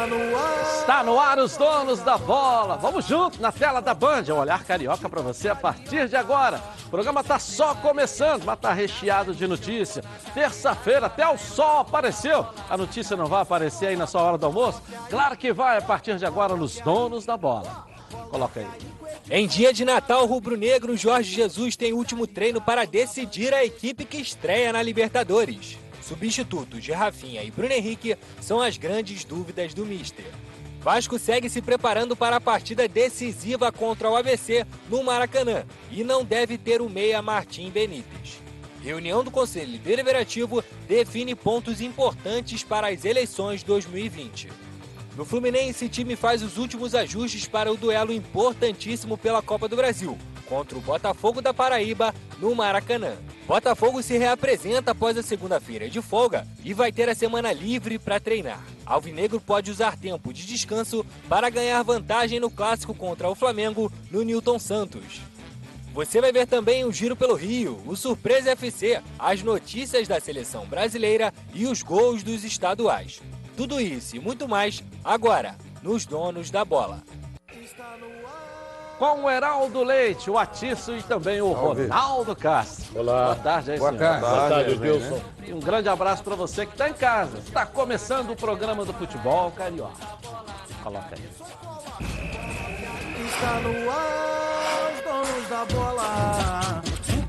Está no ar. Está no ar os donos da bola. Vamos junto na tela da Band. O olhar carioca para você a partir de agora. O programa está só começando, mas está recheado de notícia. Terça-feira até o sol apareceu. A notícia não vai aparecer aí na sua hora do almoço? Claro que vai a partir de agora nos donos da bola. Coloca aí. Em dia de Natal rubro-negro, Jorge Jesus tem último treino para decidir a equipe que estreia na Libertadores. Substitutos de Rafinha e Bruno Henrique são as grandes dúvidas do Mister. Vasco segue se preparando para a partida decisiva contra o ABC no Maracanã e não deve ter o meia Martim Benítez. Reunião do Conselho Deliberativo define pontos importantes para as eleições 2020. No Fluminense, time faz os últimos ajustes para o duelo importantíssimo pela Copa do Brasil, contra o Botafogo da Paraíba, no Maracanã. Botafogo se reapresenta após a segunda-feira de folga e vai ter a semana livre para treinar. Alvinegro pode usar tempo de descanso para ganhar vantagem no clássico contra o Flamengo no Newton Santos. Você vai ver também o Giro pelo Rio, o Surpresa FC, as notícias da seleção brasileira e os gols dos estaduais. Tudo isso e muito mais agora nos Donos da Bola. Com o Heraldo Leite, o Atiço e também o Salve. Ronaldo Castro. Olá. Boa tarde aí, Boa senhor. tarde. Boa tarde, Boa tarde, Wilson. E um grande abraço para você que está em casa. Está começando o programa do futebol carioca. Coloca aí. Está no ar, os donos da bola.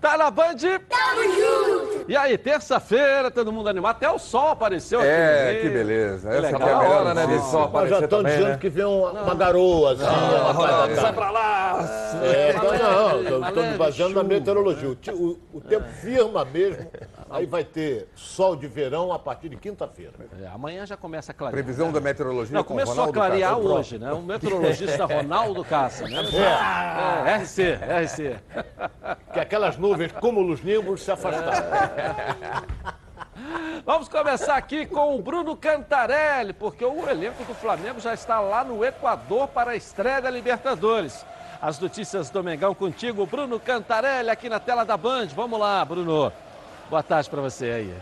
Tá na Band? Tamo junto! E aí, terça-feira, todo mundo animado. Até o sol apareceu aqui. no É, que beleza. Essa legal. é a melhor hora, né, de sol aparecer já estão também, dizendo né? que vem uma, uma garoa, assim. uma coisa da Sai pra lá! É, então, não, eu Leve estou me baseando na meteorologia. O, o- tempo firma mesmo, aí vai ter sol de verão a partir de quinta-feira. É, amanhã já começa a clarear. Previsão da meteorologia Não, com começou Ronaldo a clarear Castro. hoje, né? O meteorologista Ronaldo Cassa, né? É, RC, RC. Que aquelas nuvens, como os nimbos, se afastaram. Vamos começar aqui com o Bruno Cantarelli, porque o elenco do Flamengo já está lá no Equador para a estreia da Libertadores. As notícias do Mengão contigo, Bruno Cantarelli, aqui na tela da Band. Vamos lá, Bruno. Boa tarde para você aí.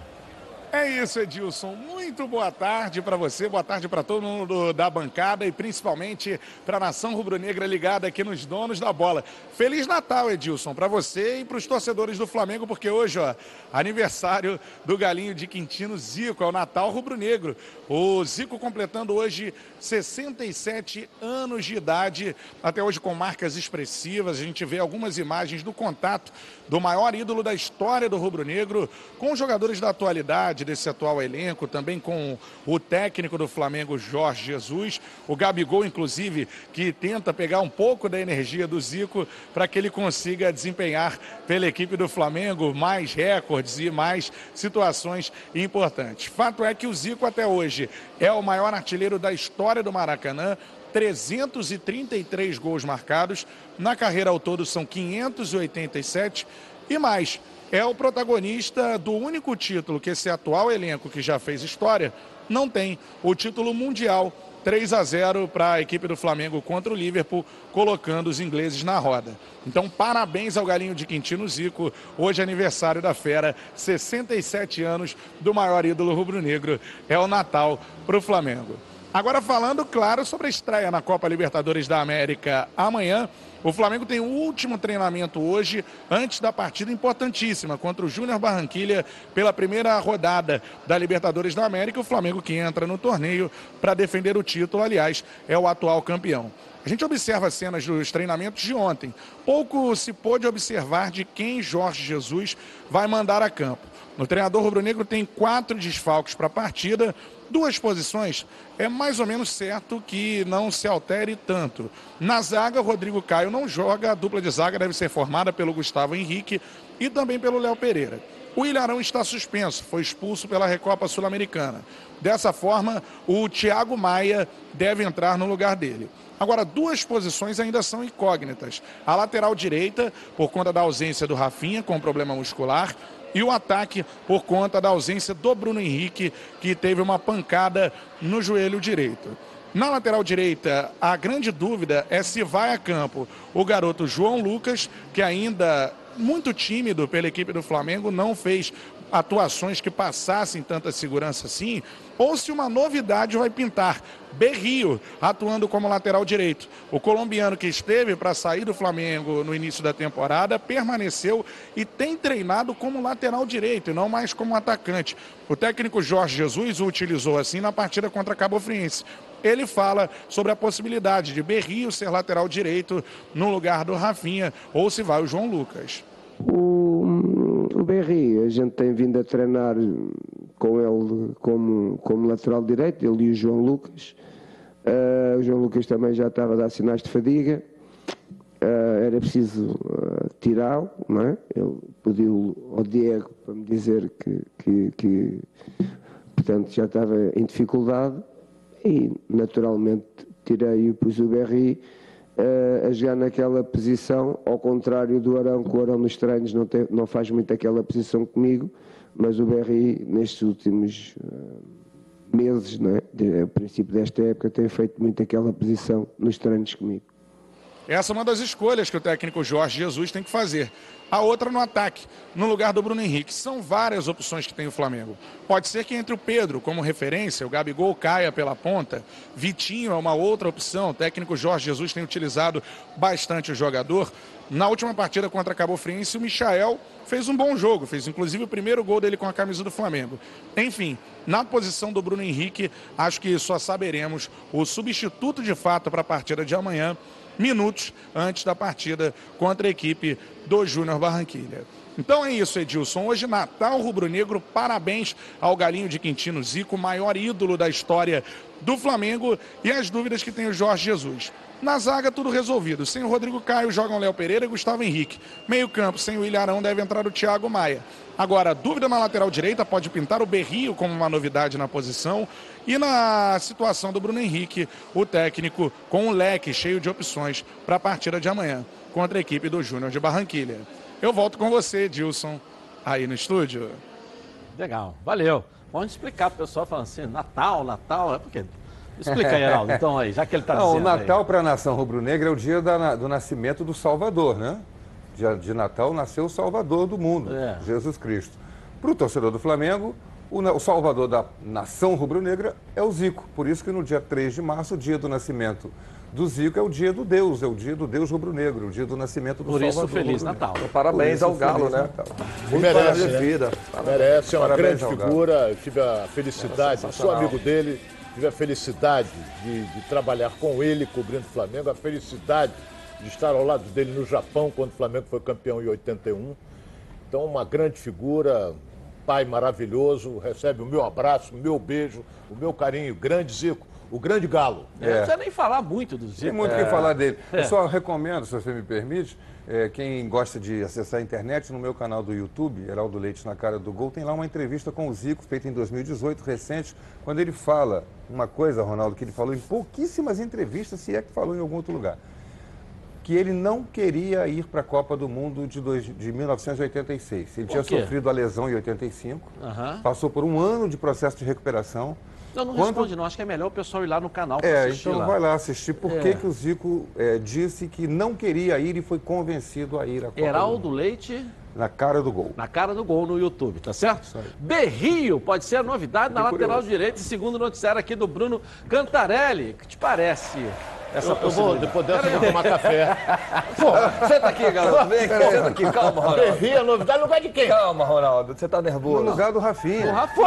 É isso, Edilson. Muito boa tarde para você, boa tarde para todo mundo da bancada e principalmente para a nação rubro-negra ligada aqui nos donos da bola. Feliz Natal, Edilson, para você e para os torcedores do Flamengo, porque hoje, ó, aniversário do galinho de Quintino Zico, é o Natal rubro-negro. O Zico completando hoje 67 anos de idade, até hoje com marcas expressivas. A gente vê algumas imagens do contato do maior ídolo da história do rubro-negro com jogadores da atualidade desse atual elenco, também com o técnico do Flamengo, Jorge Jesus, o Gabigol, inclusive, que tenta pegar um pouco da energia do Zico para que ele consiga desempenhar pela equipe do Flamengo mais recordes e mais situações importantes. Fato é que o Zico até hoje é o maior artilheiro da história do Maracanã, 333 gols marcados. Na carreira ao todo são 587 e mais. É o protagonista do único título que esse atual elenco que já fez história não tem, o título mundial. 3 a 0 para a equipe do Flamengo contra o Liverpool, colocando os ingleses na roda. Então, parabéns ao Galinho de Quintino Zico. Hoje é aniversário da fera, 67 anos do maior ídolo rubro-negro. É o Natal para o Flamengo. Agora falando, claro, sobre a estreia na Copa Libertadores da América amanhã. O Flamengo tem o último treinamento hoje, antes da partida importantíssima contra o Júnior Barranquilha pela primeira rodada da Libertadores da América. O Flamengo que entra no torneio para defender o título, aliás, é o atual campeão. A gente observa as cenas dos treinamentos de ontem. Pouco se pôde observar de quem Jorge Jesus vai mandar a campo. O treinador rubro-negro tem quatro desfalques para a partida, duas posições. É mais ou menos certo que não se altere tanto. Na zaga, Rodrigo Caio não joga, a dupla de zaga deve ser formada pelo Gustavo Henrique e também pelo Léo Pereira. O Ilharão está suspenso, foi expulso pela Recopa Sul-Americana. Dessa forma, o Thiago Maia deve entrar no lugar dele. Agora, duas posições ainda são incógnitas. A lateral direita, por conta da ausência do Rafinha, com problema muscular, e o ataque por conta da ausência do Bruno Henrique, que teve uma pancada no joelho direito. Na lateral direita, a grande dúvida é se vai a campo o garoto João Lucas, que ainda muito tímido pela equipe do Flamengo, não fez atuações que passassem tanta segurança assim, ou se uma novidade vai pintar. Berrio atuando como lateral direito. O colombiano que esteve para sair do Flamengo no início da temporada permaneceu e tem treinado como lateral direito e não mais como atacante. O técnico Jorge Jesus o utilizou assim na partida contra Cabo Friense. Ele fala sobre a possibilidade de Berrio ser lateral direito no lugar do Rafinha ou se vai o João Lucas. O, o a gente tem vindo a treinar com ele como, como lateral direito, ele e o João Lucas. Uh, o João Lucas também já estava a dar sinais de fadiga. Uh, era preciso uh, tirá-lo, não é? Ele pediu ao Diego para me dizer que, que, que, portanto, já estava em dificuldade e, naturalmente, tirei-o, pus o Berri a jogar naquela posição, ao contrário do Arão, que o Arão nos treinos não, tem, não faz muito aquela posição comigo, mas o Berri nestes últimos uh, meses, não é? A princípio desta época, tem feito muito aquela posição nos treinos comigo. Essa é uma das escolhas que o técnico Jorge Jesus tem que fazer. A outra no ataque, no lugar do Bruno Henrique. São várias opções que tem o Flamengo. Pode ser que entre o Pedro como referência, o Gabigol caia pela ponta. Vitinho é uma outra opção. O técnico Jorge Jesus tem utilizado bastante o jogador. Na última partida contra Cabo Friense, o Michael fez um bom jogo, fez inclusive o primeiro gol dele com a camisa do Flamengo. Enfim, na posição do Bruno Henrique, acho que só saberemos o substituto de fato para a partida de amanhã minutos antes da partida contra a equipe do Júnior Barranquilha. Então é isso, Edilson. Hoje, Natal Rubro-Negro, parabéns ao Galinho de Quintino Zico, maior ídolo da história do Flamengo, e as dúvidas que tem o Jorge Jesus. Na zaga, tudo resolvido. Sem o Rodrigo Caio, jogam Léo Pereira e Gustavo Henrique. Meio campo, sem o Ilharão, deve entrar o Thiago Maia. Agora, dúvida na lateral direita, pode pintar o Berrio como uma novidade na posição. E na situação do Bruno Henrique, o técnico com um leque cheio de opções para a partida de amanhã contra a equipe do Júnior de Barranquilha. Eu volto com você, Dilson, aí no estúdio. Legal, valeu. Vamos explicar para o pessoal falando assim, Natal, Natal, é porque Explica aí, Heraldo, então aí, já que ele está dizendo. O Natal para a nação rubro-negra é o dia da, do nascimento do Salvador, né? Dia de Natal nasceu o Salvador do mundo, é. Jesus Cristo. Para o torcedor do Flamengo, o, o Salvador da nação rubro-negra é o Zico. Por isso que no dia 3 de março, o dia do nascimento do Zico é o dia do Deus, é o dia do Deus rubro-negro, o dia do nascimento do Por Salvador. Por isso, Feliz Natal. Então, parabéns isso, ao Galo, né? Natal. Muito merece, né? vida. Merece, é uma grande figura. Eu tive a felicidade, sou amigo dele, tive a felicidade de, de, trabalhar com ele, cobrindo o Flamengo, a felicidade de estar ao lado dele no Japão, quando o Flamengo foi campeão em 81. Então, uma grande figura, um pai maravilhoso, recebe o meu abraço, o meu beijo, o meu carinho. Grande Zico, o grande galo. É. Não precisa nem falar muito do Zico. Tem muito o é. que falar dele. É. Eu só recomendo, se você me permite, é, quem gosta de acessar a internet, no meu canal do YouTube, Heraldo Leite na cara do gol, tem lá uma entrevista com o Zico, feita em 2018, recente, quando ele fala uma coisa, Ronaldo, que ele falou em pouquíssimas entrevistas, se é que falou em algum outro lugar que ele não queria ir para a Copa do Mundo de, dois, de 1986. Ele tinha sofrido a lesão em 85, uhum. passou por um ano de processo de recuperação. Não, não Quando... responde não, acho que é melhor o pessoal ir lá no canal para é, assistir então lá. vai lá assistir por é. que o Zico é, disse que não queria ir e foi convencido a ir à Copa Heraldo Leite... Na cara do gol. Na cara do gol no YouTube, tá certo? Berrio pode ser a novidade na lateral direita, segundo noticiário aqui do Bruno Cantarelli. O que te parece? Essa eu, eu vou, depois dessa, eu vou tomar café. Pô, senta aqui, garoto. Vem aqui, senta aqui. Calma, Ronaldo. Berri, a novidade no lugar de quem? Calma, Ronaldo. Você tá nervoso. No lugar do Rafinha. O Rafinha.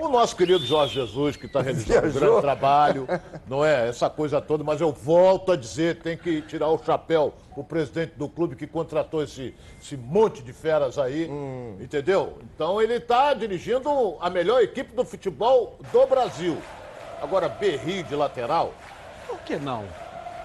o, o nosso querido Jorge Jesus, que está realizando um grande trabalho, não é? Essa coisa toda, mas eu volto a dizer, tem que tirar o chapéu o presidente do clube que contratou esse, esse monte de feras aí, hum. entendeu? Então ele está dirigindo a melhor equipe do futebol do Brasil. Agora, Berri de lateral, por que não?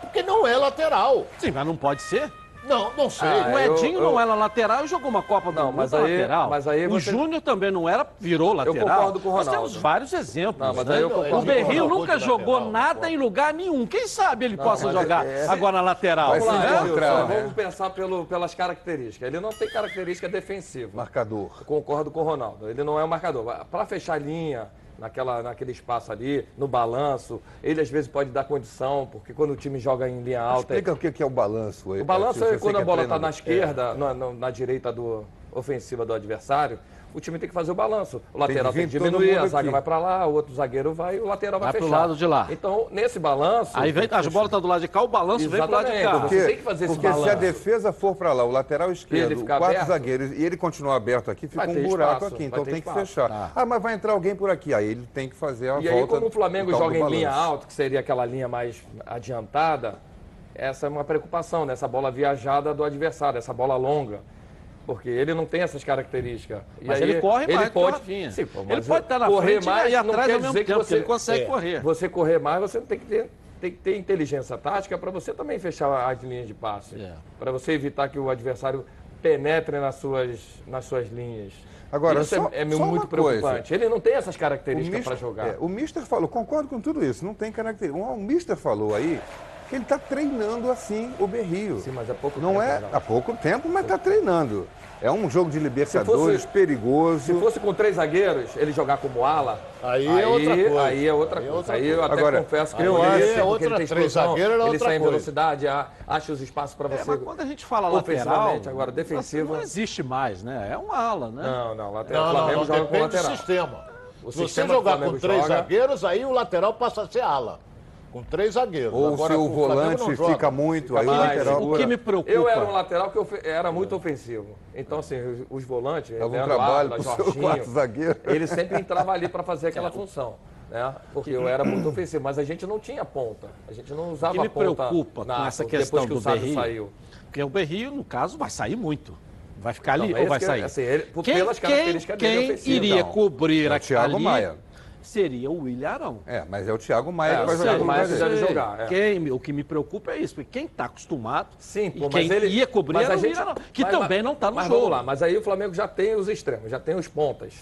Porque não é lateral. Sim, mas não pode ser? Não, não sei. Ah, o Edinho eu- eu- não era lateral e jogou uma Copa do Não, Mundo mas aí- lateral. mas aí o você- Júnior também não era, virou lateral. concordo com o Nós Ronaldo. temos vários exemplos. Não, mas né? aí eu concordo o o Berril nunca jogou lateral, nada concordo. em lugar nenhum. Quem sabe ele possa mas jogar é- agora na lateral. Vamos lá, se né? né? vamos pensar pelo, pelas características. Ele não tem característica defensiva. Marcador. Concordo com o Ronaldo. Ele não é um marcador. Para fechar a linha, naquela, naquele espaço ali, no balanço, ele às vezes pode dar condição, porque quando o time joga em linha alta. Explica o que é o balanço aí. O balanço é você quando a bola está na esquerda, na, na- na direita do ofensiva do adversário, o time tem que fazer o balanço. O lateral tem que, todo diminuir, mundo a zaga aqui. vai para lá, o outro zagueiro vai e o lateral vai, Vai pro fechar. lado de lá. Então, nesse balanço. Aí vem, as bolas estão do lado de cá, o balanço vem pro lado de cá. Exatamente, Porque, Você tem que fazer esse porque se a balanço. defesa for para lá, o lateral esquerdo, quatro aberto, zagueiros, e ele continuar aberto aqui, fica vai um buraco espaço, aqui. vai Então tem que espaço. fechar. Ah, mas vai entrar alguém por aqui. Aí ele tem que fazer a E volta. aí, como o Flamengo joga em linha balanço. alta, que seria aquela linha mais adiantada, essa é uma preocupação, né? Essa bola viajada do adversário, essa bola longa. Porque ele não tem essas características. E Mas aí, ele corre mais que o pode, Rafinha. Sim, pô, Ele pode estar na correr frente e mais não atrás quer ao mesmo dizer que tempo, você, ele consegue é, correr. Você correr mais, você tem que ter, tem que ter inteligência tática para você também fechar as linhas de passe. É. Para você evitar que o adversário penetre nas suas, nas suas linhas. Agora, Isso só- é, é só muito uma coisa. preocupante. Ele não tem essas características para jogar. é, o Mister falou, concordo com tudo isso, não tem característica. O Mister falou aí que ele está treinando assim o Berrio. Sim, mas é pouco Não tempo, é Geraldo. há pouco tempo, mas está treinando. É um jogo de Libertadores Se perigoso. Se fosse com três zagueiros, ele jogar como ala, Aí é outra coisa. Aí é outra Aí é coisa. outra Aí eu até Agora, confesso que eu ele acho- porque é outra ele tem três explosão, zagueiro era ele outra sai em coisa. velocidade, a- acha os espaços para É, você. mas quando a gente fala lateral, agora, defensivo- não existe mais, né? É um ala, né? Não, não, lateral. Não, o não, Flamengo não, joga com depende do lateral. sistema. O Se você que jogar com três joga- zagueiros, aí o lateral passa a ser ala. Com três zagueiros. Ou Agora, se o volante fica muito, aí o mais, lateral. O que me preocupa... Eu era um lateral que ofe- era muito ofensivo. Então, assim, os, os volantes, Dava um trabalho Ávila, pro seu Jorginho, quarto zagueiro. ele sempre entrava ali para fazer aquela função. Né? Porque eu era muito ofensivo, mas a gente não tinha ponta. A gente não O usava que me ponta preocupa na- com essa depois questão que o do Sábio Berrio, saiu. porque o Berrio, no caso, vai sair muito. Vai ficar ali Não, ou vai que- sair? assim, ele- quem pelas quem, características dele quem iria Não. cobrir É o Thiago Maia. Seria o William Arão. É, mas é o Thiago Maia É, que vai o jogar Maia deve jogar, é. Quem, o que me preocupa é isso, porque quem está acostumado Sim, e pô, quem ele ia cobrir mas era a o gente- William Arão, que mas- também não está no mas jogo. Vamos lá, mas aí o Flamengo já tem os extremos, já tem os pontas.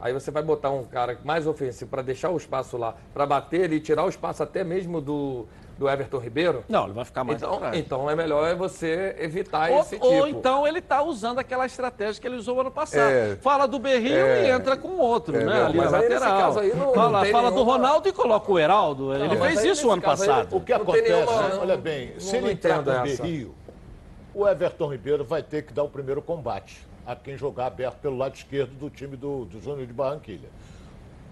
Aí você vai botar um cara mais ofensivo para deixar o espaço lá, para bater e tirar o espaço até mesmo do, do Everton Ribeiro. Não, ele vai ficar mais Então, atrás. então é melhor você evitar Ou, esse tipo. ou então ele está usando aquela estratégia que ele usou ano passado. É. Fala do Berrio É. e entra com o outro, É, né? não, ali mas na aí nesse lateral. caso aí não- não fala tem fala do nenhuma- Ronaldo e coloca o Heraldo. ele mas fez isso nesse ano caso aí, passado. O que Não acontece, nenhuma- né? olha bem, não- se não ele entrar com o essa. Berrio, o Everton Ribeiro vai ter que dar o primeiro combate a quem jogar aberto pelo lado esquerdo do time do, do Júnior de Barranquilha.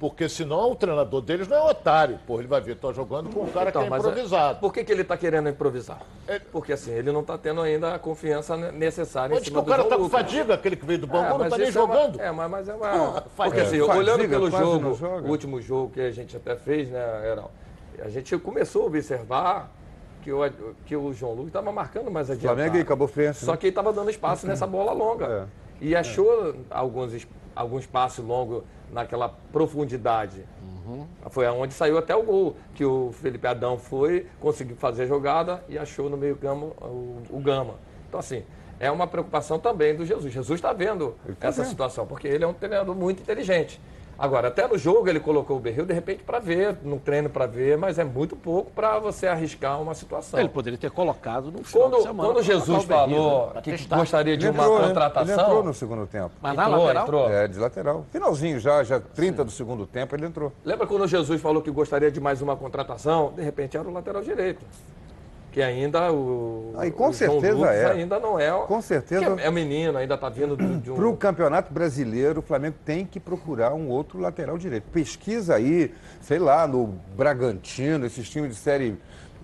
Porque senão o treinador deles não é otário, pô. Ele vai ver, tô jogando com um cara Então, que é mas improvisado. Por que, que ele está querendo improvisar? É- Porque assim, ele não está tendo ainda a confiança ne- necessária em Onde que cima o do cara João tá com fadiga, aquele que veio do Bangu, É, não mas tá nem isso é uma- jogando. É, mas, mas é uma. Porra, Porque assim, fadiga, olhando pelo jogo, o último jogo que a gente até fez, né, Heral? A gente começou a observar que o, que o João Lucas estava marcando mais adiantado. Flamengo e Cabo Friense. Só né? que ele estava dando espaço nessa bola longa. E achou alguns, alguns passos longos naquela profundidade. Foi aonde saiu até o gol, que o Felipe Adão foi, conseguiu fazer a jogada e achou no meio campo o, o Gama. Então, assim, é uma preocupação também do Jesus. Jesus está vendo tá essa vendo. situação, porque ele é um treinador muito inteligente. Agora, até no jogo ele colocou o Berril, de repente, para ver, no treino para ver, mas é muito pouco para você arriscar uma situação. Ele poderia ter colocado no final de Quando, semana. quando Jesus Berrio, né? falou que gostaria de Ele uma entrou, né? contratação. Ele entrou no segundo tempo. Mas na Entrou, lateral? entrou. É, de lateral. Finalzinho já, já 30 do segundo tempo, ele entrou. Lembra quando Jesus falou que gostaria de mais uma contratação? De repente era o lateral direito. Que ainda o. Ah, e com o certeza é. ainda não é. Com certeza. É, menino, ainda está vindo do- de um. Para o Campeonato Brasileiro, o Flamengo tem que procurar um outro lateral direito. Pesquisa aí, sei lá, no Bragantino, esses times de série,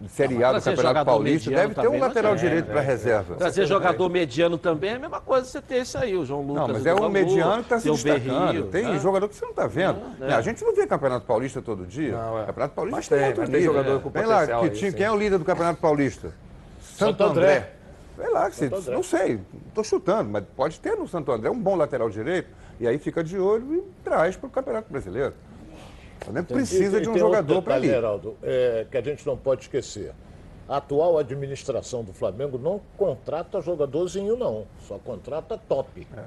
série A do Campeonato Paulista, deve ter um lateral direito para reserva. Trazer jogador mediano também é a mesma coisa você ter esse aí, o João Lucas. Não, mas é um mediano que está se destacando. Berrio, tem né? jogador que você não está vendo. É, é. Né, A gente não vê Campeonato Paulista todo dia. Não, é. Campeonato Paulista Mas tem, outro mas tem nível. jogador com Vem lá, quem é o líder do Campeonato Paulista? Santo, André. Sei lá, se- não sei, estou chutando, mas pode ter no Santo André um bom lateral direito, e aí fica de olho e traz para o Campeonato Brasileiro. Flamengo precisa E- e de um jogador para ali. Geraldo, é, que a gente não pode esquecer. A atual administração do Flamengo não contrata jogadorzinho, não. Só contrata top. É.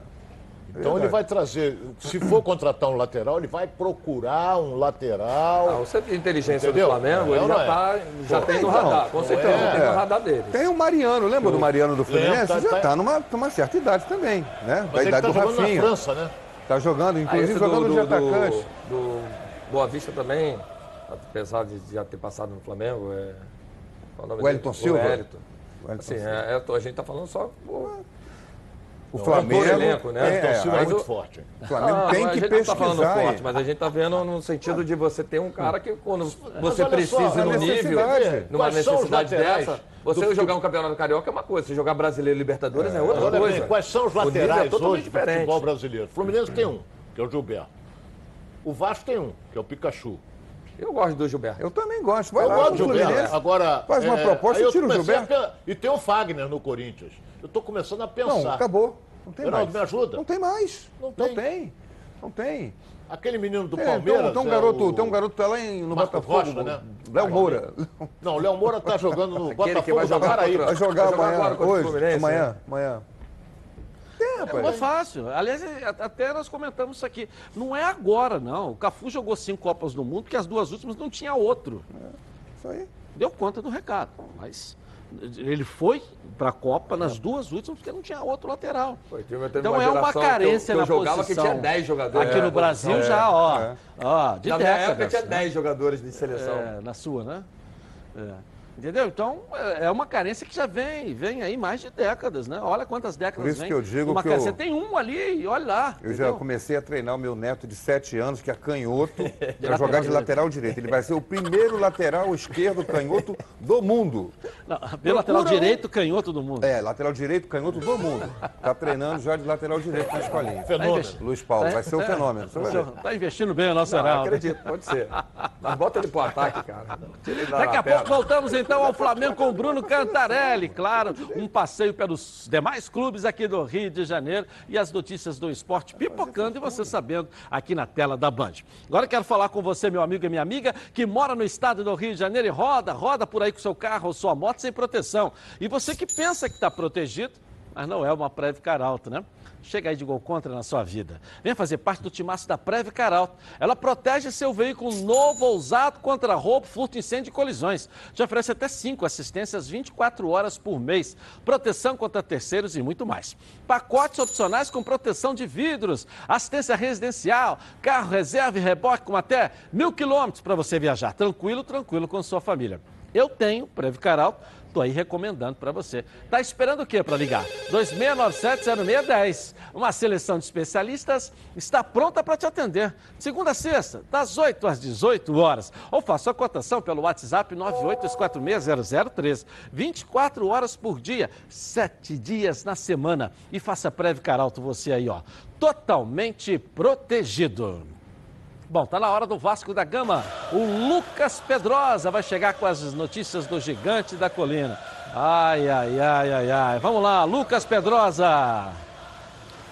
Então Verdade. ele vai trazer, se for contratar um lateral, ele vai procurar um lateral. Ah, o centro de inteligência Entendeu? do Flamengo, é, ele já, é. tá, já tem no radar, com certeza, é. tem no radar dele. Tem o Mariano, lembra do Mariano do Fluminense? Tá, já está tá numa, numa certa idade também, né? Mas da idade tá do Rafinha. Na França, né? Tá jogando, inclusive ah, jogando do, de atacante. Do, do Boa Vista também, apesar de já ter passado no Flamengo, é. O Wellington Silva? O Wellington. Assim, é, é, a gente tá falando só. Pô, o Flamengo. É elenco, né? É, é, é muito forte. O Flamengo ah, tem que pesquisar. A gente não tá falando forte, mas a gente tá vendo no sentido de você ter um cara que quando você precisa só, no nível, numa necessidade dessa, você jogar um campeonato carioca é uma coisa, você jogar brasileiro e Libertadores é, é outra Agora, coisa. Bem, quais são os é laterais hoje diferente. do futebol brasileiro? O Fluminense tem um, que é o Gilberto. O Vasco tem um, que é o Pikachu. Eu gosto do Gilberto. Eu também gosto. Vai eu lá gosto do Gilberto. Agora, faz uma é, proposta e tira o Gilberto. A... E tem o Fagner no Corinthians. Eu estou começando a pensar. Não, acabou. Não tem Geraldo, mais. me ajuda. Não tem mais. Não tem. Não tem. Não tem. Aquele menino do é, Palmeiras. Tem, tem um garoto, é o... tem um garoto tá lá em, no Marco Botafogo. Rocha, né? Léo Moura. Não, o Léo Moura tá jogando no Botafogo que vai jogar aí. Vai jogar, vai jogar amanhã, hoje, amanhã, né? amanhã. É, rapaz. É fácil. Aliás, é, até nós comentamos isso aqui. Não é agora, não. O Cafu jogou cinco Copas do Mundo, que as duas últimas não tinha outro. É, isso aí. Deu conta do recado. Mas ele foi para a Copa nas duas últimas porque não tinha outro lateral. Foi, então uma é uma carência que eu, que eu na jogava posição. que tinha 10 jogadores. Aqui no Brasil é, já, ó, é. ó de na décadas, minha época tinha 10 jogadores de seleção. É, na sua, né? É. Entendeu? Então, é, é uma carência que já vem, vem aí mais de décadas, né? Olha quantas décadas Por isso vem. que eu digo uma que eu... Você tem um ali e olha lá. Eu entendeu? já comecei a treinar o meu neto de 7 anos, que é canhoto, para jogar de lateral direito. Ele vai ser o primeiro lateral esquerdo canhoto do mundo. Não, lateral direito canhoto do mundo. É, lateral direito canhoto do mundo. Está treinando já de lateral direito na escolinha. Fenômeno. Tá Luiz Paulo, vai ser um fenômeno. Está investindo bem o nosso Não, acredito, pode ser. Mas bota ele pro ataque, cara. Daqui a pouco voltamos então ao Flamengo com Bruno Cantarelli, claro, um passeio pelos demais clubes aqui do Rio de Janeiro e as notícias do esporte pipocando e você sabendo aqui na tela da Band. Agora quero falar com você, meu amigo e minha amiga, que mora no estado do Rio de Janeiro e roda, roda por aí com seu carro ou sua moto sem proteção. E você que pensa que está protegido, mas não é uma Preve Caralto, né? Chega aí de gol contra na sua vida. Venha fazer parte do timaço da Preve Caralto. Ela protege seu veículo novo ou usado contra roubo, furto, incêndio e colisões. Te oferece até 5 assistências 24 horas por mês, proteção contra terceiros e muito mais. Pacotes opcionais com proteção de vidros, assistência residencial, carro reserva e reboque com até mil quilômetros para você viajar tranquilo, tranquilo com sua família. Eu tenho Preve Caralto Aí recomendando para você. Tá esperando o quê para ligar? 2697-0610. Uma seleção de especialistas está pronta para te atender. Segunda a sexta, das 8 às 18 horas. Ou faça a cotação pelo WhatsApp 982460013. 24 horas por dia, 7 dias na semana. E faça Preve Caralto você aí, ó. Totalmente protegido. Bom, tá na hora do Vasco da Gama. O Lucas Pedrosa vai chegar com as notícias do gigante da colina. Ai, ai, ai, ai, ai. Vamos lá, Lucas Pedrosa.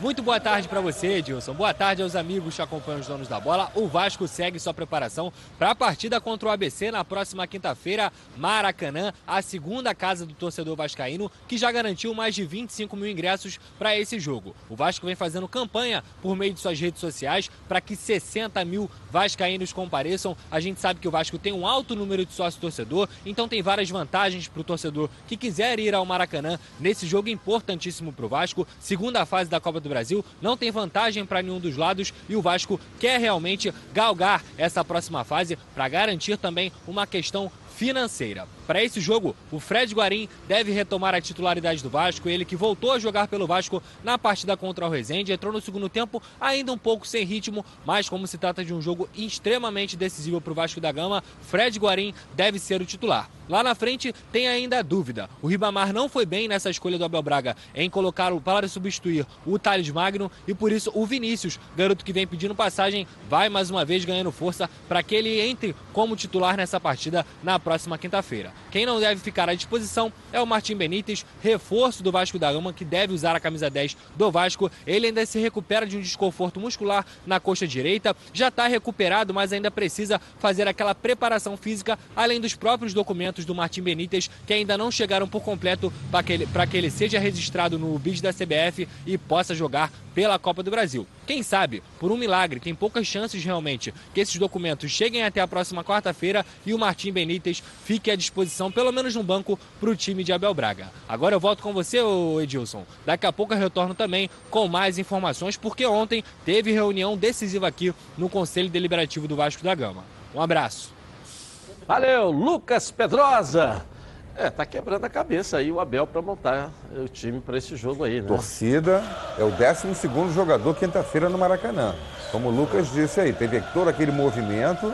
Muito boa tarde para você, Edilson. Boa tarde aos amigos que acompanham os donos da bola. O Vasco segue sua preparação para a partida contra o ABC na próxima quinta-feira, Maracanã, a segunda casa do torcedor vascaíno, que já garantiu mais de 25 mil ingressos para esse jogo. O Vasco vem fazendo campanha por meio de suas redes sociais para que 60 mil vascaínos compareçam. A gente sabe que o Vasco tem um alto número de sócio-torcedor, então tem várias vantagens para o torcedor que quiser ir ao Maracanã nesse jogo importantíssimo para o Vasco. Segunda fase da Copa do Brasil, não tem vantagem para nenhum dos lados e o Vasco quer realmente galgar essa próxima fase para garantir também uma questão financeira. Para esse jogo, o Fred Guarim deve retomar a titularidade do Vasco, ele que voltou a jogar pelo Vasco na partida contra o Resende, entrou no segundo tempo ainda um pouco sem ritmo, mas como se trata de um jogo extremamente decisivo para o Vasco da Gama, Fred Guarim deve ser o titular. Lá na frente tem ainda a dúvida. O Ribamar não foi bem nessa escolha do Abel Braga em colocá-lo para substituir o Thales Magno e por isso o Vinícius, garoto que vem pedindo passagem, vai mais uma vez ganhando força para que ele entre como titular nessa partida na próxima quinta-feira. Quem não deve ficar à disposição é o Martim Benítez, reforço do Vasco da Gama, que deve usar a camisa 10 do Vasco. Ele ainda se recupera de um desconforto muscular na coxa direita, já está recuperado, mas ainda precisa fazer aquela preparação física, além dos próprios documentos do Martim Benítez, que ainda não chegaram por completo para que, ele, que ele seja registrado no BID da CBF e possa jogar pela Copa do Brasil. Quem sabe, por um milagre, tem poucas chances realmente que esses documentos cheguem até a próxima quarta-feira e o Martim Benítez fique à disposição, pelo menos no banco, para o time de Abel Braga. Agora eu volto com você, Edilson. Daqui a pouco eu retorno também com mais informações, porque ontem teve reunião decisiva aqui no Conselho Deliberativo do Vasco da Gama. Um abraço. Valeu, Lucas Pedrosa. É, tá quebrando a cabeça aí o Abel para montar o time para esse jogo aí, né? Torcida é o 12 jogador quinta-feira no Maracanã. Como o Lucas disse aí, teve todo aquele movimento.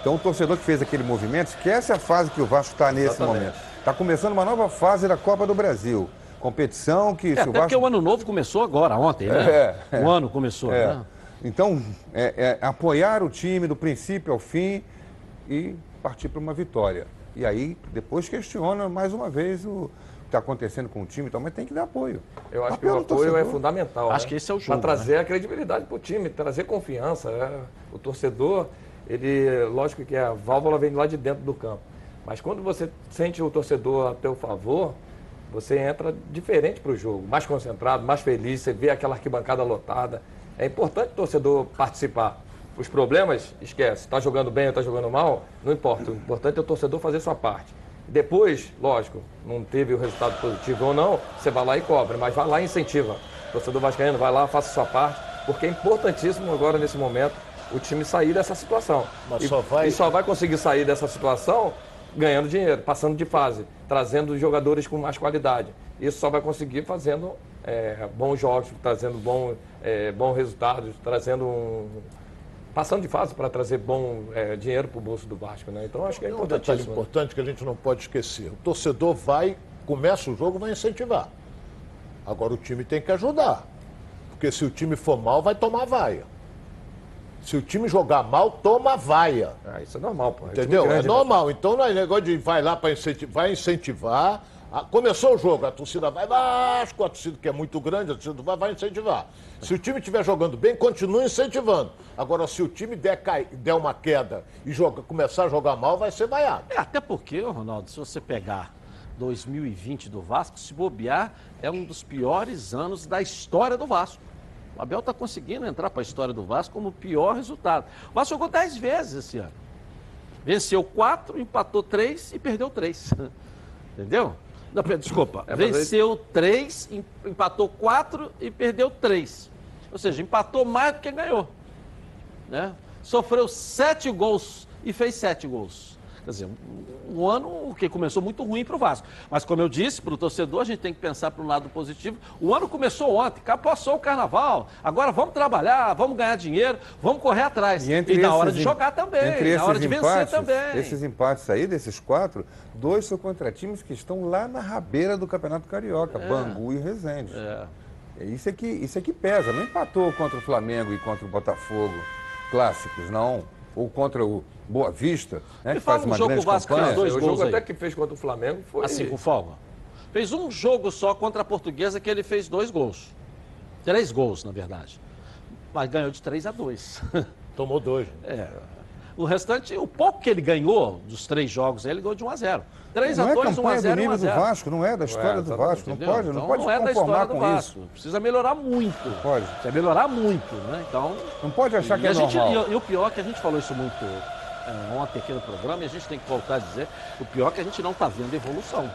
Então o torcedor que fez aquele movimento, esquece a fase que o Vasco está nesse Exatamente. momento. Está começando uma nova fase da Copa do Brasil. Competição que. É, até Vasco... porque o ano novo começou agora, ontem, né? É, é. O ano começou, é. né? Então, é, é apoiar o time do princípio ao fim e partir para uma vitória. E aí, depois questiona mais uma vez o que está acontecendo com o time, então, mas tem que dar apoio. Eu acho que o apoio torcedor. é fundamental. Acho né? que esse é o jogo. Para trazer né? a credibilidade para o time, trazer confiança. Né? O torcedor, ele, lógico que a válvula vem lá de dentro do campo. Mas quando você sente o torcedor a teu favor, você entra diferente para o jogo, mais concentrado, mais feliz, você vê aquela arquibancada lotada. É importante o torcedor participar. Os problemas, esquece. Está jogando bem ou está jogando mal, não importa. O importante é o torcedor fazer sua parte. Depois, lógico, não teve o resultado positivo ou não, você vai lá e cobra, mas vai lá e incentiva. O torcedor vascaíno, vai lá, faça sua parte, porque é importantíssimo agora, nesse momento, o time sair dessa situação. Mas e, só vai... e só vai conseguir sair dessa situação ganhando dinheiro, passando de fase, trazendo jogadores com mais qualidade. Isso só vai conseguir fazendo é, bons jogos, trazendo bom, é, bons resultados, trazendo um, passando de fase para trazer bom é, dinheiro para o bolso do Vasco, né? Então acho que é importante. Um detalhe importante que a gente não pode esquecer: o torcedor vai, começa o jogo, vai incentivar. Agora o time tem que ajudar. Porque se o time for mal, vai tomar vaia. Se o time jogar mal, toma vaia. Ah, isso é normal, pô. É Entendeu? É, é normal. Então não é negócio de vai lá para incentivar, vai incentivar começou o jogo, a torcida vai Vasco, a torcida que é muito grande, a torcida vai, vai incentivar. Se o time estiver jogando bem, continue incentivando. Agora, se o time der, cai, der uma queda e joga, começar a jogar mal, vai ser vaiado. É, até porque, Ronaldo, se você pegar 2020 do Vasco, se bobear, é um dos piores anos da história do Vasco. O Abel está conseguindo entrar para a história do Vasco como o pior resultado. O Vasco jogou 10 vezes esse ano. Venceu 4, empatou 3 e perdeu 3. Entendeu? Não, desculpa. É, venceu três, empatou quatro e perdeu três. Ou seja, empatou mais do que ganhou. Né? Sofreu sete gols e fez sete gols. Quer dizer, um, ano que começou muito ruim para o Vasco. Mas, como eu disse, para o torcedor, a gente tem que pensar para um lado positivo. O ano começou ontem, passou o carnaval. Agora vamos trabalhar, vamos ganhar dinheiro, vamos correr atrás. E, e na hora de jogar também, na hora de empates, vencer também. Esses empates aí, desses quatro, dois são contra times que estão lá na rabeira do Campeonato Carioca, é. Bangu e Resende. É. Isso é, que, isso é que pesa. Não empatou contra o Flamengo e contra o Botafogo clássicos, não ou contra o Boa Vista, né, que faz uma jogo grande Vasco campanha. Dois o jogo aí. até que fez contra o Flamengo foi... Assim, com folga. Fez um jogo só contra a Portuguesa que ele fez dois gols. Três gols, na verdade. Mas ganhou de 3 a 2. Tomou dois. É. O restante, o pouco que ele ganhou dos três jogos, ele ganhou de 1 a 0. 3 a 2, 1 a 0, do nível do Vasco, não é da história é, do Vasco, não pode, então, não pode não é da história do Vasco. Isso. Precisa melhorar muito. Pode. Precisa melhorar muito, né? Então, não pode achar que é gente, normal. E, e, o pior é que a gente falou isso muito é, ontem aqui no programa e a gente tem que voltar a dizer, o pior é que a gente não está vendo evolução.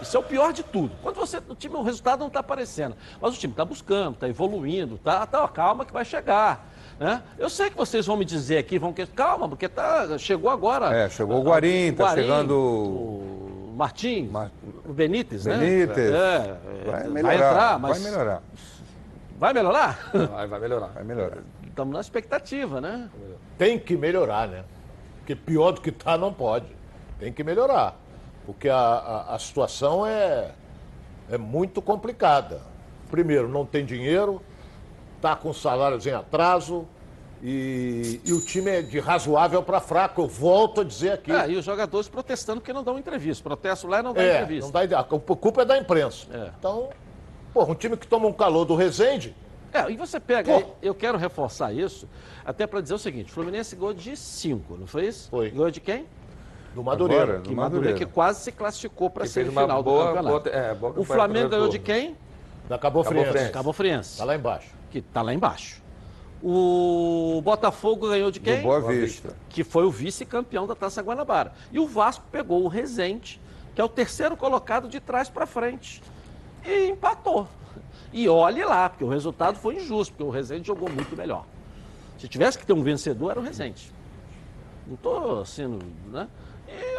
Isso é o pior de tudo. Quando você, o time, o resultado não está aparecendo, mas o time está buscando, está evoluindo, tá, tá, calma que vai chegar. Né? Eu sei que vocês vão me dizer aqui, vão que calma, porque tá, chegou agora. É, chegou o Guarim, está chegando o Martins, Mar... o Benítez, Benítez, né? É, vai melhorar, vai entrar, mas vai melhorar. Vai melhorar? Vai, vai melhorar. Vai melhorar. Estamos na expectativa, né? Tem que melhorar, né? Porque pior do que está não pode. Tem que melhorar. Porque a, a, a situação é, é muito complicada. Primeiro, não tem dinheiro, está com salários em atraso, E, e, o time é de razoável para fraco, eu volto a dizer aqui. É, e os jogadores protestando porque não dão entrevista. Protesto lá e não dá é, entrevista. Não dá, a culpa é da imprensa. É. Então, porra, um time que toma um calor do Resende. É, e você pega, eu quero reforçar isso, até para dizer o seguinte: o Fluminense ganhou de 5, não foi isso? Foi. Ganhou de quem? Do Madureira. Agora, do que Madureira. que quase se classificou para a semifinal boa, do campeonato. Boa, é, boa o Flamengo ganhou de quem? Da Cabo Friense. Cabo Friense. Está lá embaixo. Que está lá embaixo. O Botafogo ganhou de quem? Do Boa Vista. Que foi o vice-campeão da Taça Guanabara. E o Vasco pegou o Rezende, que é o terceiro colocado de trás para frente. E empatou. E olhe lá, porque o resultado foi injusto, porque o Rezende jogou muito melhor. Se tivesse que ter um vencedor, era o Rezende. Não estou sendo. Né?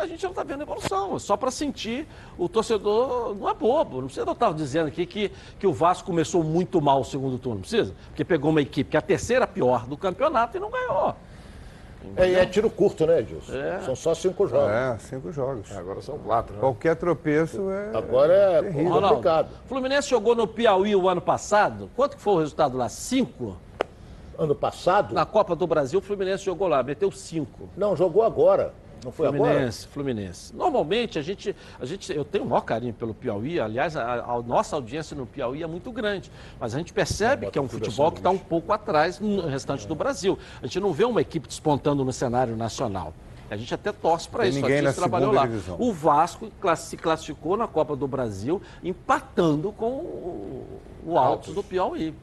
A gente não está vendo evolução. Só para sentir, o torcedor não é bobo. Não precisa eu estava dizendo aqui que, que o Vasco começou muito mal o segundo turno, não precisa? Porque pegou uma equipe que é a terceira pior do campeonato e não ganhou. É, e é tiro curto, né, Edilson? É. São só cinco jogos. É, cinco jogos. É, agora são quatro. Né? Qualquer tropeço é. Agora é terrível. complicado. Fluminense jogou no Piauí o ano passado. Quanto que foi o resultado lá? Cinco? Ano passado? Na Copa do Brasil, o Fluminense jogou lá, meteu cinco. Não, jogou agora. Não foi Fluminense, agora? Fluminense. Normalmente, a gente, a gente, eu tenho o maior carinho pelo Piauí, aliás, a, a nossa audiência no Piauí é muito grande, mas a gente percebe que é um futebol que está um pouco atrás no restante é. do Brasil. A gente não vê uma equipe despontando no cenário nacional. A gente até torce para isso. Ninguém a gente trabalhou lá. Divisão. O Vasco se classificou na Copa do Brasil empatando com o, o Altos do Piauí.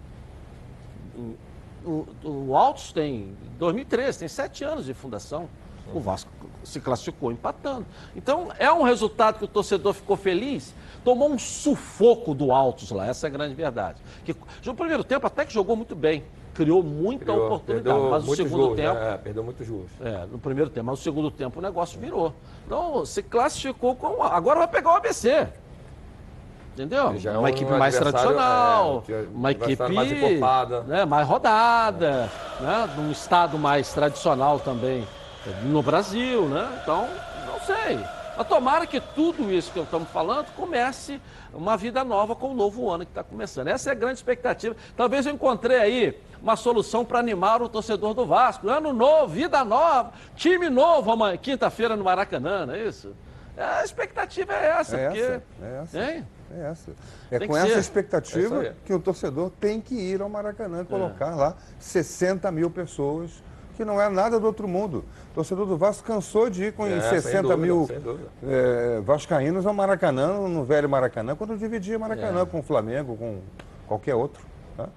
O, o Altos tem 2013, tem sete anos de fundação. O Vasco se classificou empatando. Então, é um resultado que o torcedor ficou feliz, tomou um sufoco do Altos lá, essa é a grande verdade. Que, no primeiro tempo até que jogou muito bem, criou muita criou, oportunidade, mas no segundo gols, tempo... É, perdeu muitos gols. É, no primeiro tempo, mas no segundo tempo o negócio virou. Então, se classificou com... Agora vai pegar o ABC. Entendeu? É uma equipe mais tradicional, é, uma equipe mais, né, mais rodada, né, num estado mais tradicional também no Brasil, né? Então, não sei. Mas tomara que tudo isso que estamos falando comece uma vida nova com o novo ano que está começando. Essa é a grande expectativa. Talvez eu encontrei aí uma solução para animar o torcedor do Vasco. Ano novo, vida nova, time novo amanhã, quinta-feira no Maracanã, não é isso? A expectativa é essa. É porque... essa, é essa. Hein? É essa. É com essa ser. expectativa é que o torcedor tem que ir ao Maracanã e colocar é. lá 60 mil pessoas que não é nada do outro mundo. O torcedor do Vasco cansou de ir com é, 60 dúvida, mil é, vascaínos ao Maracanã, no velho Maracanã, quando dividia Maracanã é. com o Flamengo, com qualquer outro. Tá?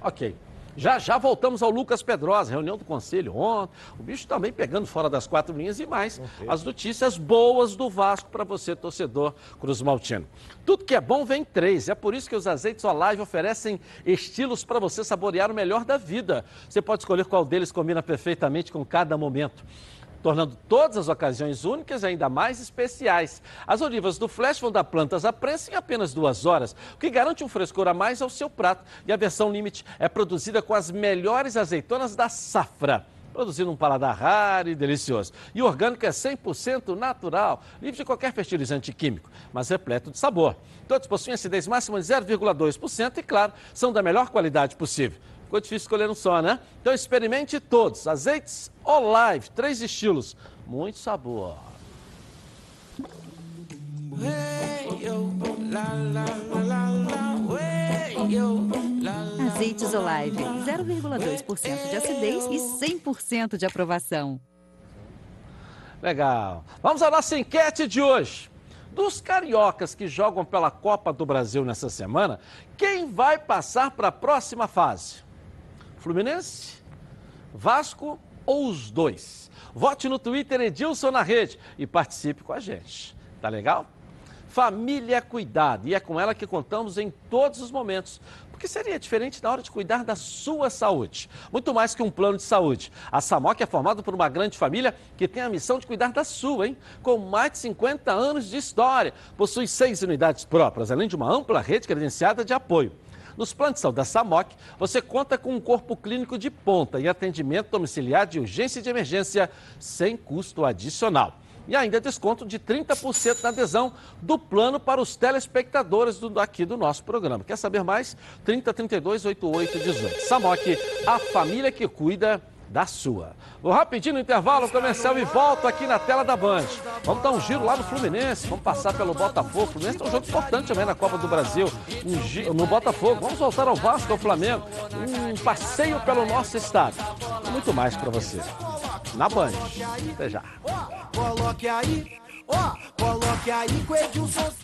Ok. Já já voltamos ao Lucas Pedrosa, reunião do conselho ontem. O bicho também pegando fora das quatro linhas e mais. Okay. As notícias boas do Vasco para você, torcedor Cruz Maltino. Tudo que é bom vem três. É por isso que os azeites Olive oferecem estilos para você saborear o melhor da vida. Você pode escolher qual deles combina perfeitamente com cada momento tornando todas as ocasiões únicas e ainda mais especiais. As olivas do Flash vão dar plantas à prensa em apenas duas horas, o que garante um frescor a mais ao seu prato. E a versão Limite é produzida com as melhores azeitonas da safra produzindo um paladar raro e delicioso. E o orgânico é 100% natural, livre de qualquer fertilizante químico, mas repleto de sabor. Todos possuem acidez máxima de 0,2% e, claro, são da melhor qualidade possível. Ficou difícil escolher um só, né? Então experimente todos. Azeites Olive, três estilos. Muito sabor. Azeites Olive, 0,2% de acidez e 100% de aprovação. Legal. Vamos à nossa enquete de hoje. Dos cariocas que jogam pela Copa do Brasil nessa semana, quem vai passar para a próxima fase? Fluminense, Vasco ou os dois? Vote no Twitter Edilson na rede e participe com a gente. Tá legal? Família cuidado e é com ela que contamos em todos os momentos. Porque seria diferente na hora de cuidar da sua saúde. Muito mais que um plano de saúde. A Samoc é formada por uma grande família que tem a missão de cuidar da sua, hein? Com mais de 50 anos de história. Possui seis unidades próprias, além de uma ampla rede credenciada de apoio. Nos planos de da SAMOC, você conta com um corpo clínico de ponta e atendimento domiciliar de urgência e de emergência sem custo adicional. E ainda desconto de 30% na adesão do plano para os telespectadores do, aqui do nosso programa. Quer saber mais? 30 32 88 18. SAMOC, a família que cuida da sua. Vou rapidinho no intervalo comercial e volto aqui na tela da Band. Vamos dar um giro lá no Fluminense, vamos passar pelo Botafogo. O Fluminense tem um jogo importante também na Copa do Brasil, um no Botafogo. Vamos voltar ao Vasco, ao Flamengo. Um passeio pelo nosso estado. Muito mais para você. Na Band. Até já. Coloque aí, ó, coloque aí Edilson.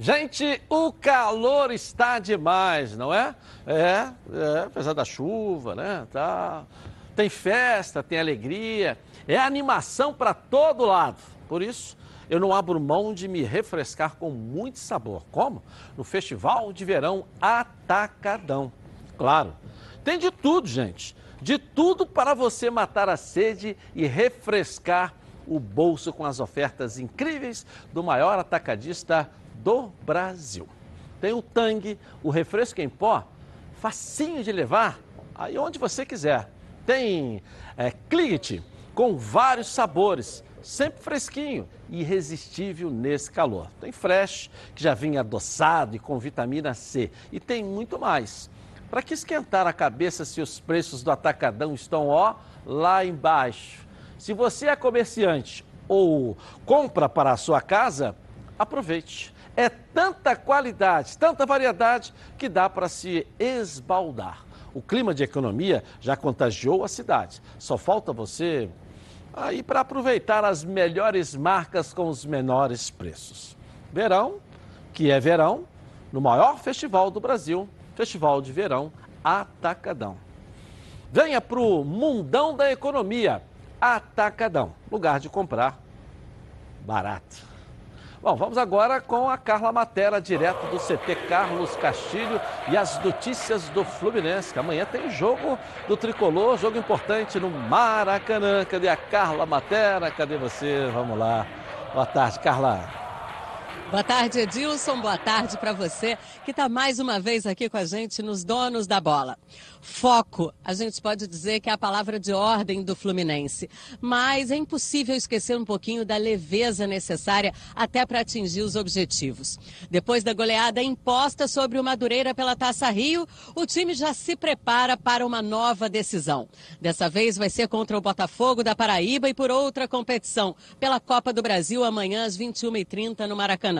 Gente, o calor está demais, não é? É, é apesar da chuva, né? Tá. Tem festa, tem alegria, é animação para todo lado. Por isso, eu não abro mão de me refrescar com muito sabor. Como? No Festival de Verão Atacadão. Claro, tem de tudo, gente. De tudo para você matar a sede e refrescar o bolso com as ofertas incríveis do maior atacadista do Brasil. Tem o Tang, o refresco em pó, facinho de levar, aí onde você quiser. Tem é, com vários sabores, sempre fresquinho e irresistível nesse calor. Tem Fresh, que já vinha adoçado e com vitamina C. E tem muito mais. Para que esquentar a cabeça se os preços do atacadão estão, ó, lá embaixo? Se você é comerciante ou compra para a sua casa, aproveite. É tanta qualidade, tanta variedade que dá para se esbaldar. O clima de economia já contagiou a cidade. Só falta você aí para aproveitar as melhores marcas com os menores preços. Verão, que é verão, no maior festival do Brasil, Festival de Verão Atacadão. Venha para o mundão da economia, Atacadão, lugar de comprar barato. Bom, vamos agora com a Carla Matera, direto do CT Carlos Castilho e as notícias do Fluminense, que amanhã tem jogo do Tricolor, jogo importante no Maracanã. Cadê a Carla Matera? Cadê você? Vamos lá. Boa tarde, Carla. Boa tarde, Edilson. Boa tarde para você que está mais uma vez aqui com a gente nos Donos da Bola. Foco, a gente pode dizer que é a palavra de ordem do Fluminense, mas é impossível esquecer um pouquinho da leveza necessária até para atingir os objetivos. Depois da goleada imposta sobre o Madureira pela Taça Rio, o time já se prepara para uma nova decisão. Dessa vez vai ser contra o Botafogo da Paraíba e por outra competição, pela Copa do Brasil, amanhã às 21h30 no Maracanã.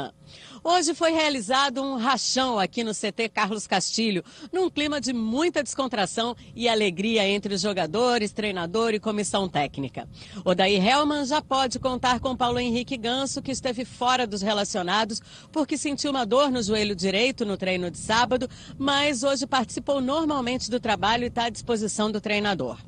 Hoje foi realizado um rachão aqui no CT Carlos Castilho, num clima de muita descontração e alegria entre os jogadores, treinador e comissão técnica. O Daí Helman já pode contar com Paulo Henrique Ganso, que esteve fora dos relacionados porque sentiu uma dor no joelho direito no treino de sábado, mas hoje participou normalmente do trabalho e está à disposição do treinador.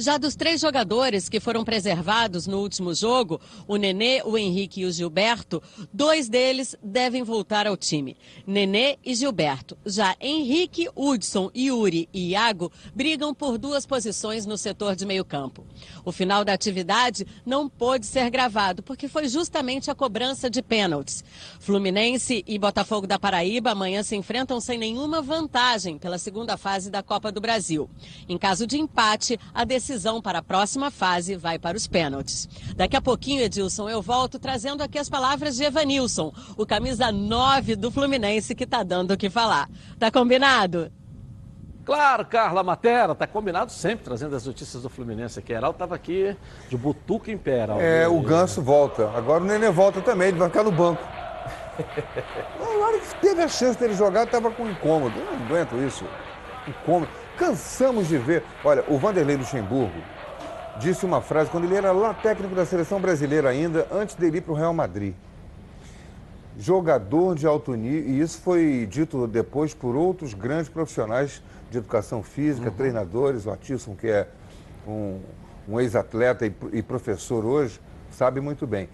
Já dos três jogadores que foram preservados no último jogo, o Nenê, o Henrique e o Gilberto, dois deles devem voltar ao time. Nenê e Gilberto. Já Henrique, Hudson, Yuri e Iago brigam por duas posições no setor de meio campo. O final da atividade não pôde ser gravado, porque foi justamente a cobrança de pênaltis. Fluminense e Botafogo da Paraíba amanhã se enfrentam sem nenhuma vantagem pela segunda fase da Copa do Brasil. Em caso de empate, a decisão decisão para a próxima fase vai para os pênaltis. Daqui a pouquinho, Edilson, eu volto trazendo aqui as palavras de Evanilson, o camisa 9 do Fluminense que está dando o que falar. Tá combinado? Claro, Carla Matera, tá combinado sempre trazendo as notícias do Fluminense aqui. Heraldo estava aqui de Butuca em pé. É, o Ganso volta. Agora o Nenê volta também, ele vai ficar no banco. Na hora que teve a chance dele jogar, estava com incômodo. Eu não aguento isso. Incômodo. Cansamos de ver. Olha, o Vanderlei Luxemburgo disse uma frase quando ele era lá técnico da seleção brasileira ainda, antes dele ir para o Real Madrid. Jogador de alto nível, e isso foi dito depois por outros grandes profissionais de educação física, uhum. treinadores, o Atisson, que é um, um ex-atleta e, e professor hoje, sabe muito bem.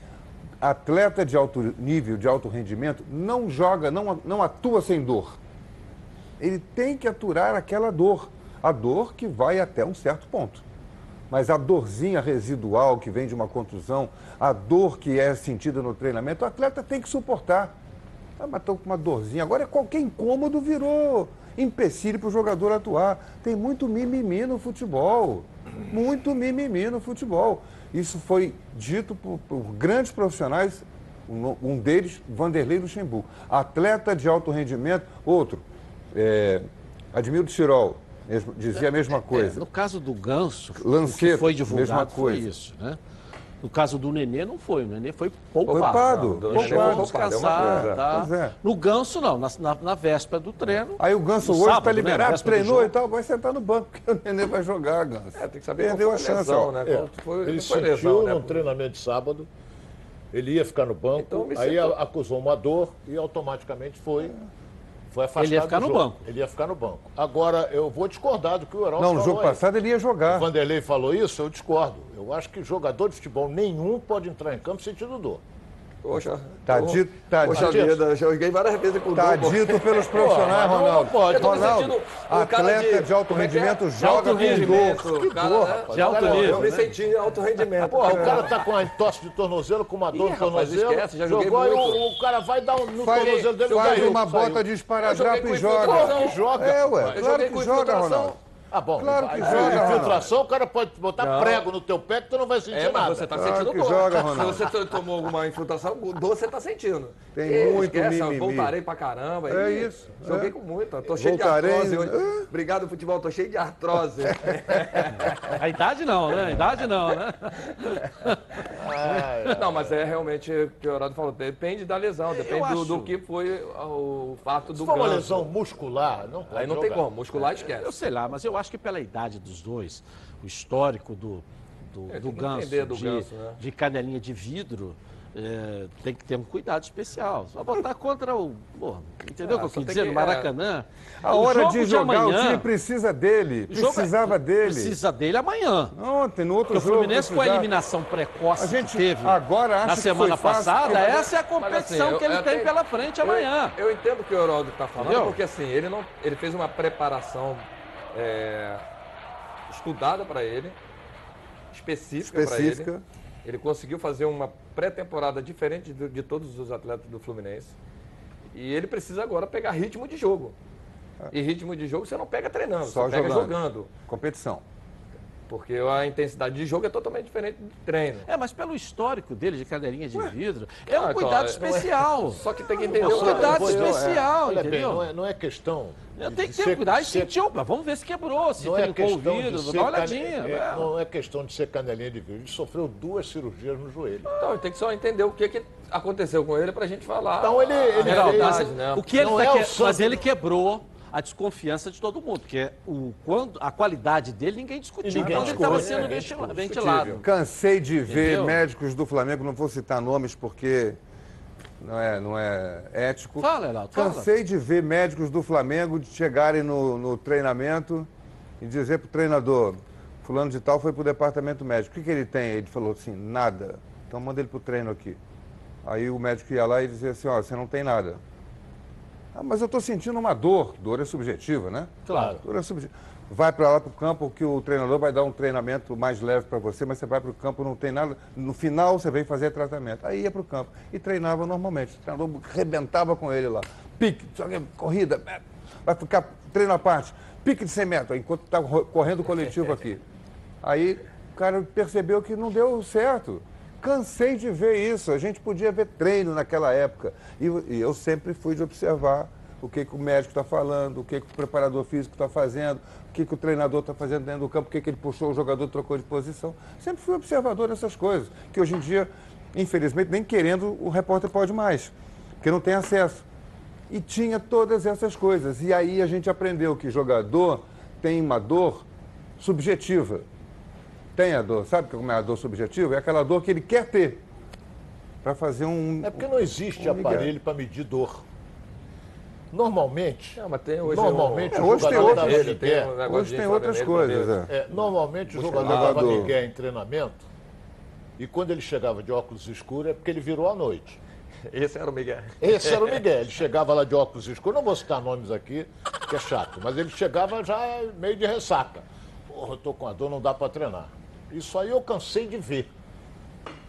Atleta de alto nível, de alto rendimento, não joga, não, não atua sem dor. Ele tem que aturar aquela dor a dor que vai até um certo ponto. Mas a dorzinha residual que vem de uma contusão, a dor que é sentida no treinamento, o atleta tem que suportar. Ah, mas estou com uma dorzinha. Agora qualquer incômodo virou empecilho para o jogador atuar. Tem muito mimimi no futebol. Muito mimimi no futebol. Isso foi dito por, por grandes profissionais, um, um, deles, Vanderlei Luxemburgo. Atleta de alto rendimento, outro, é, Admildo Tirol, dizia a mesma coisa. É, no caso do Ganso, Lanceta, o que foi divulgado foi isso, né? No caso do Nenê não foi, o Nenê foi poupado. Poupado, não, poupado, descansado. É tá? é. No Ganso não, na, na, na, véspera do treino. Aí o Ganso hoje está liberado, né? treinou e tal, vai sentar no banco, porque o Nenê vai jogar, Ganso. É, tem que saber Perdeu a chance. Lesão, né? É. Foi, ele foi sentiu lesão, né? no treinamento de sábado, ele ia ficar no banco, então, aí acusou uma dor e automaticamente foi... Foi afastado ele ia ficar no jogo. banco. Ele ia ficar no banco. Agora, eu vou discordar do que o Heraldo Não, no jogo aí. passado ele ia jogar. O Vanderlei falou isso, eu discordo. Eu acho que jogador de futebol nenhum pode entrar em campo sentindo dor. Poxa, tá dito, tá Poxa dito. vida, joguei várias vezes com Tá dor, dito pelos profissionais, Pô, Ronaldo. Pode. Ronaldo, atleta de, de, alto é é? rendimento é? joga alto com dor. Que cara, dor, né? De alto nível. Eu me né? senti alto rendimento. Pô, o cara tá com uma tosse de tornozelo, com uma dor Ih, no tornozelo. Esquece, já jogou muito. e o, cara vai dar um, no faz, tornozelo dele. Faz uma bota de esparadrapo e joga. Claro que joga. É, ué. Claro que joga, Ronaldo. Ah, bom. Claro que joga. Infiltração, o cara pode botar não. prego no teu pé que tu não vai sentir é, mas nada. você tá claro sentindo dor. Joga, Ronaldo. Se você tomou alguma infiltração, dor você tá sentindo. Tem e, muito esquece, mimimi. Voltarei pra caramba. É isso. Joguei é. com muito. Tô cheio Voltarei, de artrose hoje. Obrigado, futebol. Tô cheio de artrose. A idade não, né? A idade não, né? não, mas é realmente o que o Heraldo falou. Depende da lesão, depende do, do, que foi o fato do Se for uma lesão muscular, não pode Aí não jogar. tem como. Muscular esquece. Eu sei lá, mas eu acho que pela idade dos dois, o histórico do, do, É, do ganso, do de, ganso, né? de canelinha de vidro, é, tem que ter um cuidado especial. Só botar contra o. Pô, entendeu o Ah, que eu quis dizer? que- No Maracanã. A O hora jogo de jogar, amanhã- o time precisa dele. jogo é- Precisava dele. Precisa dele amanhã. Ontem, no outro Porque o jogo. Fluminense, com a precisava. eliminação precoce A gente que teve agora acha na que semana foi fácil, passada, mas- essa é a Mas, assim, competição eu- que ele eu tem tenho- pela frente eu- amanhã. Eu, entendo o que o Heraldo está falando, Entendeu? porque assim, ele, não, ele fez uma preparação é, estudada para ele, específica, para Específica. ele. Ele conseguiu fazer uma pré-temporada diferente de, de todos os atletas do Fluminense. E ele precisa agora pegar ritmo de jogo. E ritmo de jogo você não pega treinando, Só você pega jogando. jogando. Competição. Porque a intensidade de jogo é totalmente diferente de treino. É, mas pelo histórico dele de cadeirinha de vidro, é um Ah, cuidado claro, especial. é- Só que tem que entender É um o que cuidado aconteceu, é. especial, Olha entendeu? bem, não é, não é questão. Eu tenho que ter ser- cuidado e ser- sentir, opa, vamos ver se quebrou, se Não é trincou o questão vidro, dá uma olhadinha. é, né? Não é questão de ser canelinha de vidro. Ele sofreu duas cirurgias no joelho. Então, ele tem que só entender o que, que aconteceu com ele pra gente falar. Então, ele- a ele- Geraldo, realidade, mas né? o que ele Não tá é o que- Mas ele quebrou a desconfiança de todo mundo, porque o, quando, a qualidade dele ninguém discutiu Ninguém quando ele estava é, sendo discute. ventilado. Cansei de ver Entendeu? médicos do Flamengo, não vou citar nomes porque não é, não é ético. Fala, Heraldo, fala. Cansei de ver médicos do Flamengo de chegarem no, no treinamento e dizer para o treinador, fulano de tal foi para o departamento médico. O que, que ele tem? Ele falou assim, nada. Então manda ele para o treino aqui. Aí o médico ia lá e dizia assim, ó, você não tem nada. Ah, mas eu estou sentindo uma dor. Dor é subjetiva, né? Claro. Dor é subjetiva. Vai para lá para o campo que o treinador vai dar um treinamento mais leve para você, mas você vai para o campo, não tem nada. No final você vem fazer tratamento. Aí ia para o campo e treinava normalmente. O treinador rebentava com ele lá. Pique, corrida, é, vai ficar treino à parte, pique de 100 metros, enquanto está correndo o coletivo aqui. Aí o cara percebeu que não deu certo. Cansei de ver isso. A gente podia ver treino naquela época. E, e eu sempre fui de observar o que, que o médico está falando, o que, que o preparador físico está fazendo, o que, que o treinador está fazendo dentro do campo, o que, que ele puxou, o jogador trocou de posição. Sempre fui observador dessas coisas, que hoje em dia, infelizmente, nem querendo, o repórter pode mais, porque não tem acesso. E tinha todas essas coisas. E aí a gente aprendeu que jogador tem uma dor subjetiva. Tem a dor, sabe como é a dor subjetiva? É aquela dor que ele quer ter para fazer um. É porque não existe um Miguel. aparelho para medir dor. Normalmente, Não, mas tem hoje normalmente É, o hoje tem outras- Ele tem um Hoje tem outras coisas, é. É, normalmente o Hoje jogador dava migué em treinamento e quando ele chegava de óculos escuros é porque ele virou à noite. Esse era o Miguel. Esse era o Miguel. Ele chegava lá de óculos escuros, não vou citar nomes aqui, que é chato, mas ele chegava já meio de ressaca. Porra, eu tô com a dor, não dá para treinar. Isso aí eu cansei de ver.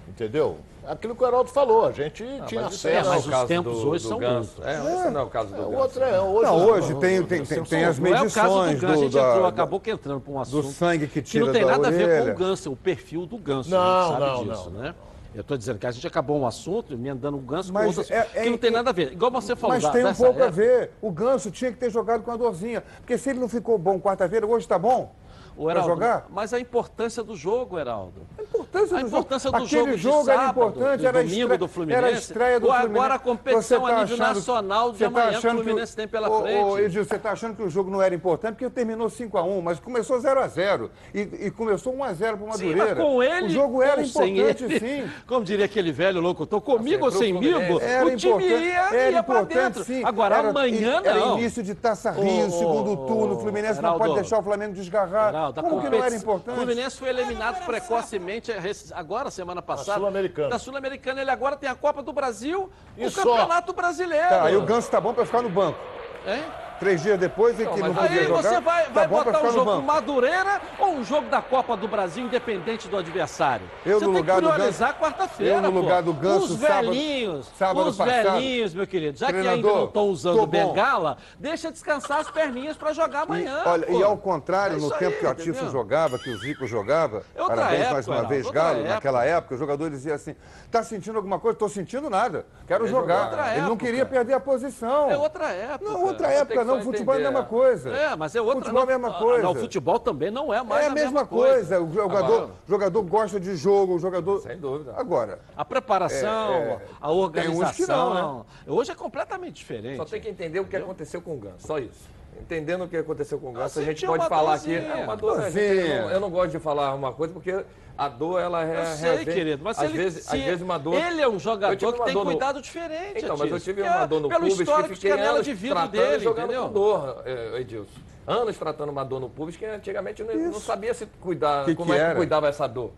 Entendeu? Aquilo que o Heraldo falou, a gente tinha Mas isso aí acesso. é mas os tempos do- hoje do são Ganso. outros. É, esse não é o caso do É, Ganso. outro é hoje. Não, hoje não, tem, tem, tem, tem as Não é o caso do medições Ganso, a gente do, entrou, da- acabou que entrando para um assunto sangue que que tira não tem da nada a ver com o Ganso, o perfil do Ganso, Não, a gente sabe não, disso, não, né? Eu estou dizendo que a gente acabou um assunto, emendando o Ganso com Mas outro assunto, é- que é- não tem nada a ver. Igual você falou, Mas da- tem um pouco a época. ver. O Ganso tinha que ter jogado com a dorzinha. Porque se ele não ficou bom quarta-feira, hoje está bom? O Heraldo, jogar? Mas a importância do jogo, Heraldo. A importância A do importância jogo. do Aquele jogo de jogo era sábado, importante, do era domingo estreia, do Fluminense, Era a estreia do Fluminense. agora a competição tá a nível achando- nacional de tá amanhã que o Fluminense tem pela Ô, frente. Ô, você está achando que o jogo não era importante porque terminou 5x1, mas começou 0x0. E, e começou 1x0 para o Sim, Madureira. mas com ele O jogo era importante, ele, sim. Como diria aquele velho locutor, comigo ou semigo. Era o time importante, ia, era ia importante, dentro. sim. Agora, Era- amanhã Era não. início de Taça Rio, Ô, segundo turno. O Fluminense não pode deixar o Flamengo desgarrar. Heraldo, a Como que não era competição- importante? O Fluminense foi eliminado precocemente rec- agora, semana passada. Sul-Americana. Da Sul-Americana. Ele agora tem a Copa do Brasil E o só? Campeonato Brasileiro. Tá, aí o Ganso tá bom para ficar no banco. Hein? Três dias depois, em que não, mas podia Aí jogar, você vai, tá vai botar um jogo. Madureira ou um jogo da Copa do Brasil, independente do adversário? Eu, você no tem lugar que do priorizar quarta-feira. eu, no pô. lugar do Ganso, Os sábado- velhinhos, sábado os passado. velhinhos, meu querido, já que ainda não estão usando bengala, deixa descansar as perninhas pra jogar amanhã. Olha, pô. e ao contrário, É no tempo aí, que o Atício entendeu? jogava, que o Zico jogava, É outra parabéns mais época, uma Heraldo, vez, Galo, época. naquela época, o jogador dizia assim, tá sentindo alguma coisa? Tô sentindo nada, quero Quer jogar. Ele não queria perder a posição. É outra época. Não, outra época não, futebol é a mesma é. coisa. É, mas é outra. Futebol é a mesma não- coisa. Não, o futebol também não é mais É a mesma coisa, o jogador, Agora- jogador gosta de jogo, o jogador... Sem dúvida. Agora, A preparação, É, é. a Tem uns que organização. não, né? Hoje é completamente diferente. Só tem que entender o que aconteceu com o Ganso, só isso entendendo o que aconteceu com o Ganso, a gente pode falar aqui. É uma ah, dor, né? não, eu não gosto de falar uma coisa porque a dor ela é. Eu sei, revém. querido, mas às, ele, vezes, às vezes uma dor. Ele é um jogador que tem no... cuidado diferente. Então, mas eu tive uma dor no pelo pubis que fiquei de canela de vida dele, jogando entendeu? com dor, eh, Edilson. Anos tratando uma dor no pubis que antigamente não, não sabia se cuidar, que como que é que cuidava essa dor.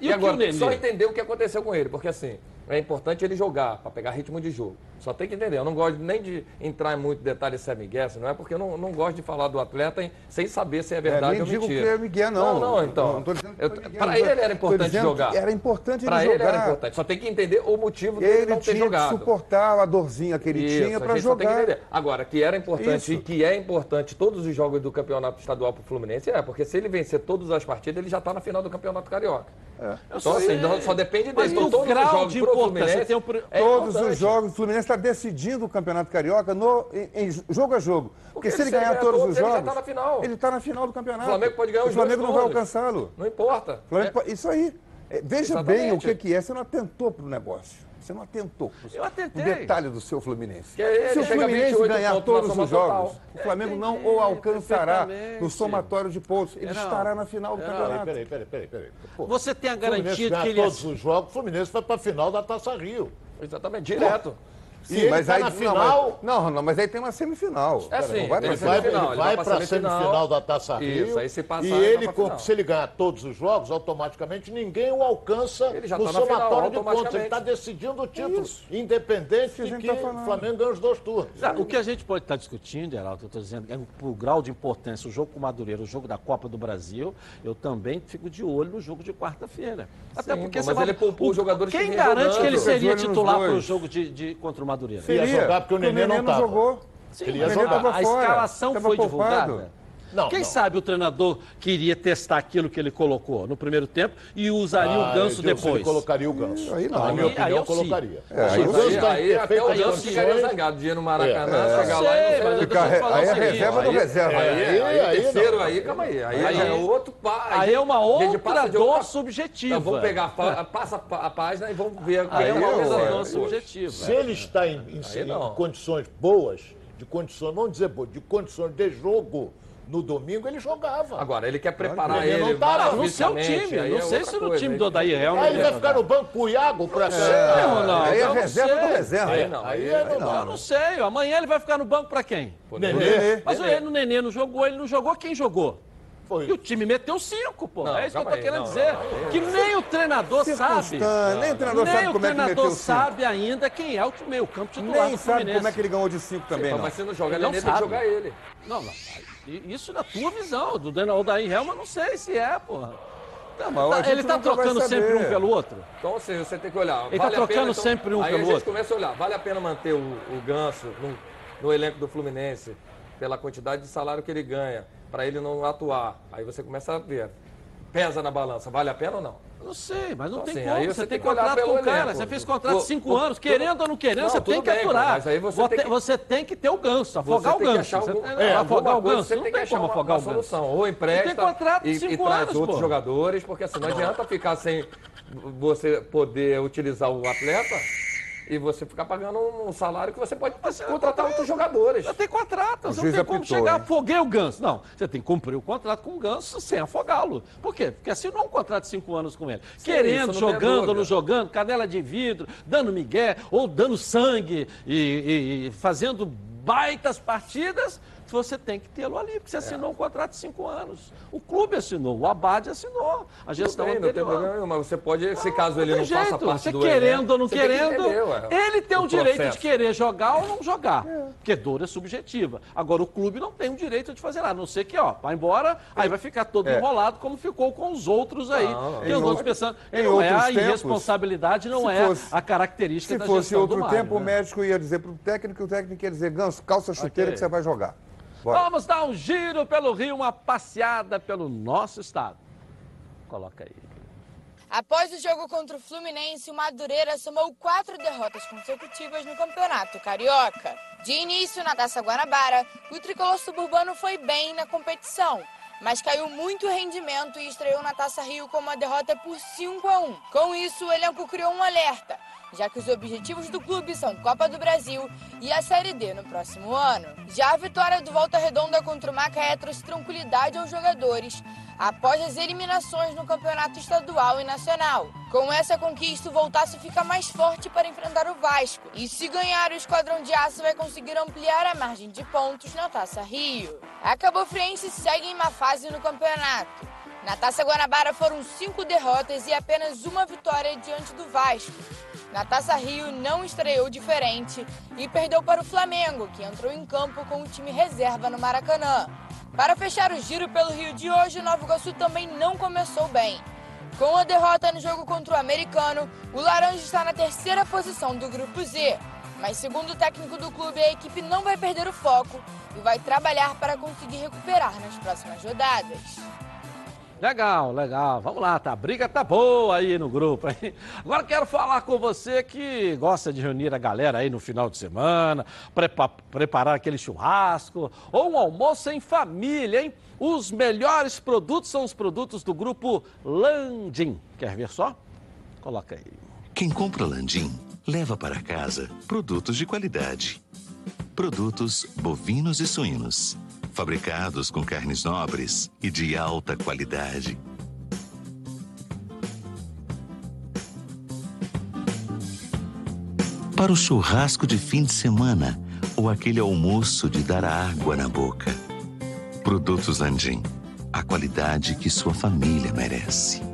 E, e agora, só entender o que aconteceu com ele, porque assim, é importante ele jogar, para pegar ritmo de jogo. Só tem que entender. Eu não gosto nem de entrar em muito detalhe se é Miguel, se não é, porque eu não, não gosto de falar do atleta sem saber se é, é verdade é, ou mentira. Não que é Miguel, não. Não, não, então. É para ele era importante jogar. Era importante ele pra jogar. Para ele era importante. Só tem que entender o motivo dele ele não ter jogado. Ele suportar a dorzinha que ele Isso, tinha para jogar. Que Agora, que era importante Isso. e que é importante todos os jogos do Campeonato Estadual para o Fluminense, é, porque se ele vencer todas as partidas, ele já está na final do Campeonato Carioca. É. Então, assim, só depende dele. Mas então, todos os jogos Fluminense. Tem um... é todos importante. os jogos, o Fluminense está decidindo o Campeonato Carioca no, em, em jogo a jogo. Porque, Porque se ele ganhar todos, todos os jogos. Ele está na final. Ele está na final do campeonato. O Flamengo pode ganhar os O Flamengo não todos. vai alcançá-lo. Não importa. É... Isso aí. É, veja Exatamente. bem o que, que é, você não atentou para o negócio. Você não atentou. Eu atentei. O detalhe do seu Fluminense. Se o Fluminense ganhar todos os jogos, total. o Flamengo não o é, alcançará no somatório de pontos. Ele estará na final do campeonato. Peraí, peraí, peraí. peraí. Pô, Você tem a garantia que ele... todos é- os jogos, o Fluminense vai para a final da Taça Rio. Exatamente, direto. Pô. Sim, mas tá aí na final. Não, não, não, mas aí tem uma semifinal. É sim, vai ele vai, ele vai, para a semifinal, semifinal da Taça Rio. Isso, aí se passar, e ele, ele se ele ganhar todos os jogos, automaticamente ninguém o alcança ele já no tá somatório final, de pontos. Ele está decidindo o título, independente de que, tá o Flamengo ganhe os dois turnos. o que a gente pode estar discutindo, Geraldo, eu estou dizendo, é o, o grau de importância. O jogo com o Madureira, o jogo da Copa do Brasil, eu também fico de olho no jogo de quarta-feira. Até porque mas ele poupou os jogadores Quem garante que ele seria titular para o jogo de, contra o Madureira? Madureira. Seria, ia jogar porque o Nenê, porque o Nenê não, não jogou. Sim, ele ia jogar. A escalação foi poupado. divulgada. Não, Quem não. sabe o treinador queria testar aquilo que ele colocou no primeiro tempo e usaria ah, o ganso Edilson, depois? Ele colocaria o ganso. Aí não. Na minha opinião, aí eu colocaria. É, aí, o ganso tá aí, o ganso ficaria zangado. Dinheiro no é. Maracanã, é, chegar lá é. e não Aí é assim, reserva do reserva. Aí terceiro aí, calma aí. Aí é outro. Aí é uma outra dor subjetiva. Então, vamos pegar, passa a página e vamos ver. Aí é uma é outra dor subjetiva. Se ele está em condições boas de condições, não dizer boas de condições de jogo, no domingo ele jogava. Agora, ele quer preparar ele. Ele não tá tava no seu time. É não sei se no time do Odair é realmente. Aí ele vai ficar no banco pro Iago pra é. sempre. Aí é reserva do reserva. Aí não. Eu não sei. Amanhã ele vai ficar no banco pra quem? Nenê. Mas ele no Nenê não jogou, ele não jogou, quem jogou? Foi. E o time meteu cinco, pô. Não, é isso que eu tô aí, querendo não, dizer. Não, que nem o treinador sabe. Nem o treinador nem sabe o como é que meteu cinco. ainda quem é o meio-campo titular. Nem sabe como é que ele ganhou de cinco também. Sim, mas você não joga, ele, ele não sabe. jogar ele. Não, não. Isso na tua visão, do Daniel Daí Helma, não sei se é, porra. Não, mas tá, ele tá trocando sempre um pelo outro? Então, ou seja, você tem que olhar. Ele tá trocando pena, então, sempre um pelo outro. Aí a gente outro. começa a olhar. Vale a pena manter o, o Ganso no, no elenco do Fluminense pela quantidade de salário que ele ganha, para ele não atuar. Aí você começa a ver pesa na balança. Vale a pena ou não? não sei, mas não então, tem assim, como. Você, você, tem, tem contrato com o cara. Você fez contrato de cinco o, anos, querendo ou não querendo, não, você tem que bem, aturar. Mas aí você, você, tem que... você tem que ter o ganso, afogar o ganso. Algum... É, é, afogar o ganso. Você não tem que achar uma, afogar uma solução. Ou empresta e, e anos, traz outros jogadores, porque assim não adianta ficar sem você poder utilizar o atleta e você ficar pagando um salário que você pode você contratar outros jogadores. Já tem contrato, você não tem como chegar, hein? afoguei o Ganso. Não, você tem que cumprir o contrato com o Ganso sem afogá-lo. Por quê? Porque assinou um contrato de cinco anos com ele. Sim, Querendo, jogando ou não jogando, canela de vidro, dando migué ou dando sangue e, e, e fazendo baitas partidas, você tem que tê-lo ali, porque você é. assinou um contrato de cinco anos. O clube assinou, o Abade assinou, a gestão bem, anterior. Não tem problema nenhum, mas você pode, se caso ele não, não jeito, faça parte você do querendo ou não querendo, entender, ué, ele tem o, o direito de querer jogar ou não jogar, é. porque dor é subjetiva. Agora, o clube não tem o direito de fazer nada, a não ser que, ó, vai embora, é. aí vai ficar todo é. enrolado como ficou com os outros aí. Não, tem os outros pensando, em não é a irresponsabilidade, não é fosse, a característica da gestão do Se fosse outro tempo, o né? médico ia dizer para o técnico, o técnico ia dizer, Ganso, calça chuteira okay. que você vai jogar. Bora. Vamos dar um giro pelo Rio, uma passeada pelo nosso estado. Coloca aí. Após o jogo contra o Fluminense, o Madureira somou quatro derrotas consecutivas no Campeonato Carioca. De início, na Taça Guanabara, o tricolor suburbano foi bem na competição, mas caiu muito rendimento e estreou na Taça Rio com uma derrota por 5 a 1. Com isso, o elenco criou um alerta já que os objetivos do clube são Copa do Brasil e a Série D no próximo ano. Já a vitória do Volta Redonda contra o Macaé trouxe tranquilidade aos jogadores após as eliminações no campeonato estadual e nacional. Com essa conquista, o Voltaço fica mais forte para enfrentar o Vasco. E se ganhar, o Esquadrão de Aço vai conseguir ampliar a margem de pontos na Taça Rio. A Cabo Friense segue em uma fase no campeonato. Na Taça Guanabara foram cinco derrotas e apenas uma vitória diante do Vasco. Na Taça Rio não estreou diferente e perdeu para o Flamengo, que entrou em campo com o time reserva no Maracanã. Para fechar o giro pelo Rio de hoje, o Nova Iguaçu também não começou bem. Com a derrota no jogo contra o americano, o Laranja está na terceira posição do Grupo Z. Mas, segundo o técnico do clube, a equipe não vai perder o foco e vai trabalhar para conseguir recuperar nas próximas rodadas. Legal, legal. Vamos lá, tá? A briga tá boa aí no grupo. Hein? Agora quero falar com você que gosta de reunir a galera aí no final de semana, prepa preparar aquele churrasco ou um almoço em família, hein? Os melhores produtos são os produtos do grupo Landim. Quer ver só? Coloca aí. Quem compra Landim leva para casa produtos de qualidade. Produtos bovinos e suínos fabricados com carnes nobres e de alta qualidade. Para o churrasco de fim de semana ou aquele almoço de dar água na boca. Produtos Andim, a qualidade que sua família merece.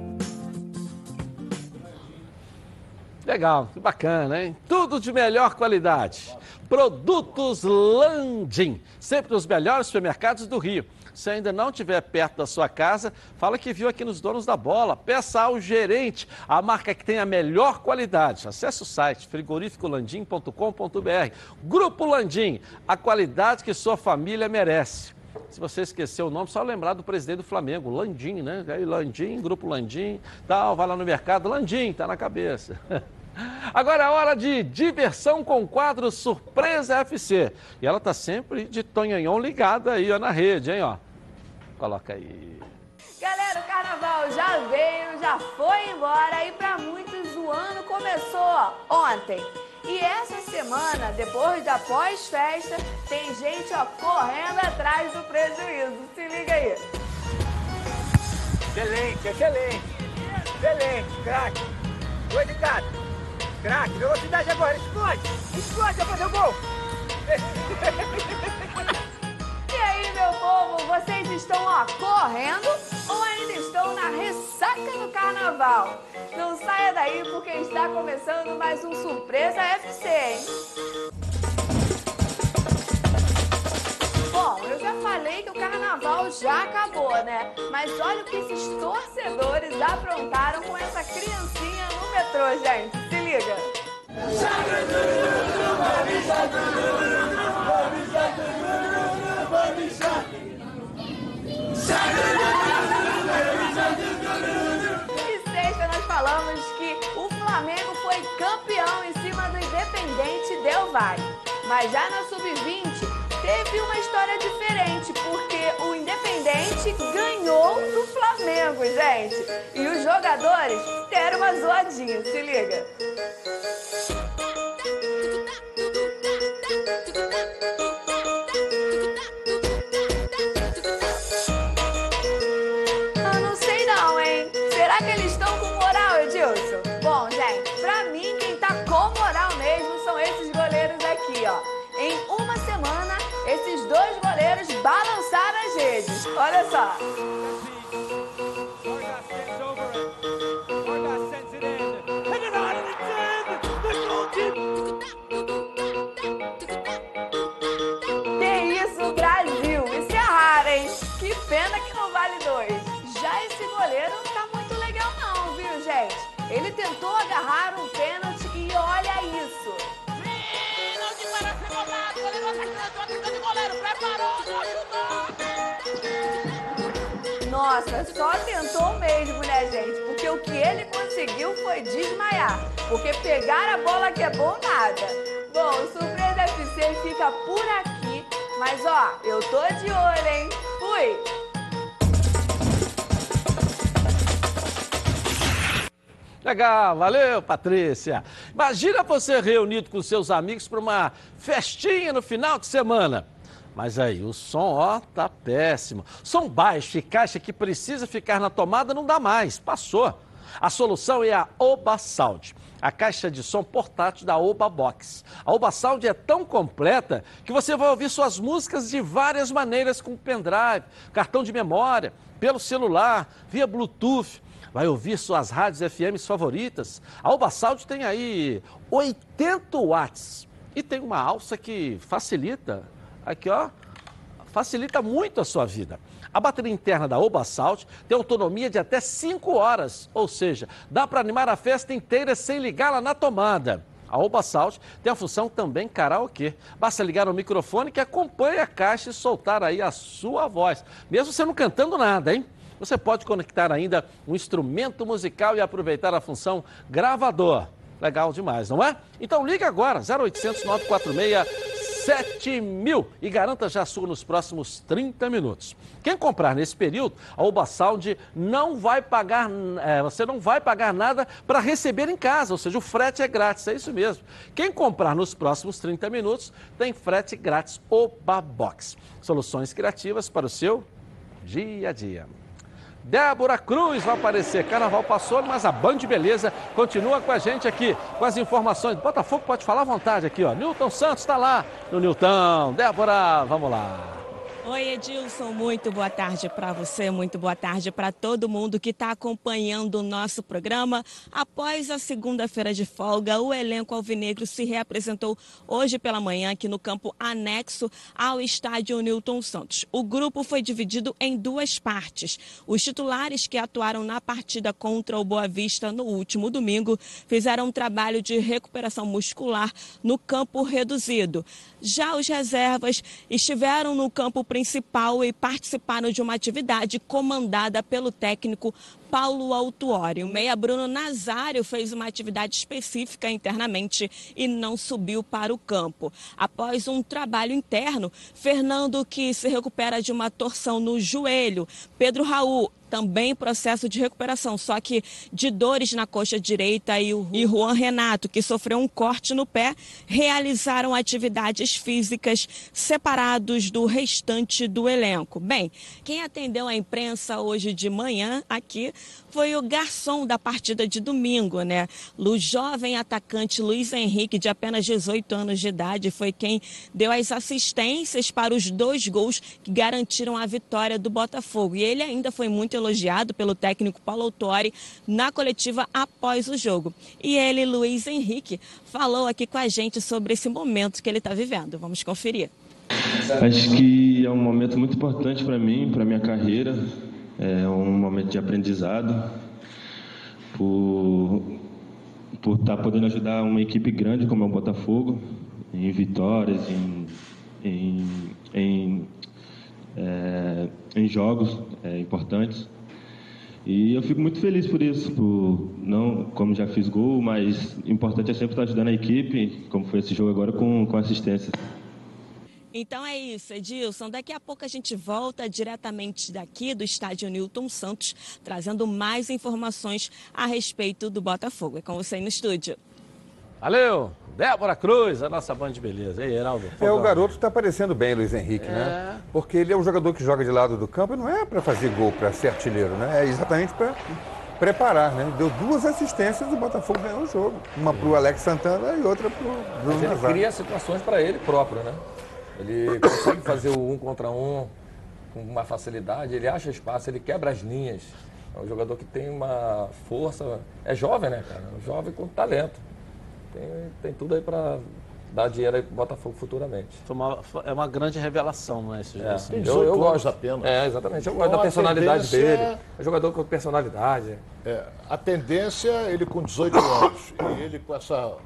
Legal, que bacana, hein? Tudo de melhor qualidade. Produtos Landim, sempre os melhores supermercados do Rio. Se ainda não estiver perto da sua casa, fala que viu aqui nos Donos da Bola. Peça ao gerente a marca que tem a melhor qualidade. Acesse o site frigorificolandim.com.br. Grupo Landim, a qualidade que sua família merece. Se você esqueceu o nome, só lembrar do presidente do Flamengo, Landim, né? Aí, Landim, Grupo Landim, tal, vai lá no mercado, Landim, tá na cabeça. Agora é hora de diversão com o quadro Surpresa FC. E ela tá sempre de tonhonhon ligada aí ó, na rede, hein, ó. Coloca aí. Galera, o carnaval já veio, já foi embora e para muitos o ano começou ontem. E essa semana, depois da pós-festa, tem gente ó, correndo atrás do prejuízo. Se liga aí. Excelente, excelente. Excelente, craque. Foi de. Craque, velocidade agora, explode! Explode, vai fazer o gol! E aí, meu povo, vocês estão ó, correndo ou ainda estão na ressaca do carnaval? Não saia daí porque está começando mais um Surpresa FC, hein? Bom, eu já falei que o carnaval já acabou, né? Mas olha o que esses torcedores aprontaram com essa criancinha no metrô, gente. Se liga. E sexta nós falamos que o Flamengo foi campeão em cima do Independente Del Valle. Mas já na Sub-20 teve uma história diferente, porque o Independente ganhou do Flamengo, gente. E os jogadores deram uma zoadinha, se liga. Balançaram as redes. Olha só. Que isso, Brasil! Isso é raro, hein? Que pena que não vale dois. Já esse goleiro não tá muito legal não, viu, gente? Ele tentou agarrar um pênalti e olha isso. Pênalti para ser cobrado, goleiro preparou, não Nossa, só tentou mesmo, né, gente? Porque o que ele conseguiu foi desmaiar. Porque pegar a bola que é bom nada. Bom, o Surpresa FC fica por aqui. Mas ó, eu tô de olho, hein? Fui! Legal, valeu, Patrícia. Imagina você reunido com seus amigos para uma festinha no final de semana. Mas aí, o som, ó, tá péssimo. Som baixo e caixa que precisa ficar na tomada não dá mais, passou. A solução é a Oba Sound, a caixa de som portátil da Oba Box. A Oba Sound é tão completa que você vai ouvir suas músicas de várias maneiras com pendrive, cartão de memória, pelo celular, via Bluetooth vai ouvir suas rádios FMs favoritas. A Alba Sound tem aí 80 watts e tem uma alça que facilita, aqui ó, facilita muito a sua vida. A bateria interna da Oba Salt tem autonomia de até 5 horas, ou seja, dá para animar a festa inteira sem ligá-la na tomada. A Oba Salt tem a função também karaokê. Basta ligar o microfone que acompanha a caixa e soltar aí a sua voz, mesmo você não cantando nada, hein? Você pode conectar ainda um instrumento musical e aproveitar a função gravador. Legal demais, não é? Então ligue agora, 0800 946 7000 e garanta já sua nos próximos 30 minutos. Quem comprar nesse período, a Oba Sound não vai pagar, é, você não vai pagar nada para receber em casa, ou seja, o frete é grátis, é isso mesmo. Quem comprar nos próximos 30 minutos tem frete grátis Oba Box. Soluções criativas para o seu dia a dia. Débora Cruz vai aparecer. Carnaval passou, mas a Band Beleza continua com a gente aqui, com as informações. Botafogo pode falar à vontade aqui, ó. Nilton Santos está lá no Nilton. Débora, vamos lá. Oi, Edilson, muito boa tarde para você, muito boa tarde para todo mundo que está acompanhando o nosso programa. Após a segunda-feira de folga, o elenco alvinegro se reapresentou hoje pela manhã aqui no campo anexo ao estádio Newton Santos. O grupo foi dividido em duas partes. Os titulares que atuaram na partida contra o Boa Vista no último domingo fizeram um trabalho de recuperação muscular no campo reduzido. Já os reservas estiveram no campo principal e participaram de uma atividade comandada pelo técnico Paulo Autuori. O meia Bruno Nazário fez uma atividade específica internamente e não subiu para o campo. Após um trabalho interno, Fernando, que se recupera de uma torção no joelho, Pedro Raul também processo de recuperação, só que de dores na coxa direita e o e Juan Renato, que sofreu um corte no pé, realizaram atividades físicas separados do restante do elenco. Bem, quem atendeu a imprensa hoje de manhã aqui foi o garçom da partida de domingo, né? O jovem atacante Luiz Henrique, de apenas 18 anos de idade, foi quem deu as assistências para os dois gols que garantiram a vitória do Botafogo. E ele ainda foi muito elogiado pelo técnico Paulo Autori na coletiva após o jogo. E ele, Luiz Henrique, falou aqui com a gente sobre esse momento que ele está vivendo. Vamos conferir. Acho que é um momento muito importante para mim, para minha carreira. É um momento de aprendizado por por estar tá podendo ajudar uma equipe grande como é o Botafogo em vitórias, em, em, em, é, em jogos é, importantes. E eu fico muito feliz por isso, por não como já fiz gol, mas importante é sempre estar ajudando a equipe, como foi esse jogo agora, com, com assistência. Então é isso, Edilson. Daqui a pouco a gente volta diretamente daqui do estádio Newton Santos, trazendo mais informações a respeito do Botafogo. É com você aí no estúdio. Valeu! Débora Cruz, a nossa banda de beleza. E aí, Heraldo? É, o garoto está aparecendo bem, Luiz Henrique, né? é. né? Porque ele é um jogador que joga de lado do campo e não é para fazer gol, para ser artilheiro, né? É exatamente para preparar, né? Deu duas assistências e o Botafogo ganhou o jogo. Uma para o Alex Santana e outra para o Bruno Mas ele cria situações para ele próprio, né? Ele consegue fazer o um contra um com uma facilidade, ele acha espaço, ele quebra as linhas. É um jogador que tem uma força. É jovem, né, cara? É jovem com talento. Tem, tem tudo aí para dar dinheiro aí pro Botafogo futuramente. Uma, é uma grande revelação, não é? Esse, é. Esse eu, eu gosto apenas. É, exatamente. Eu gosto da personalidade dele. É jogador com personalidade. É, a tendência, ele com 18 anos, e ele com essa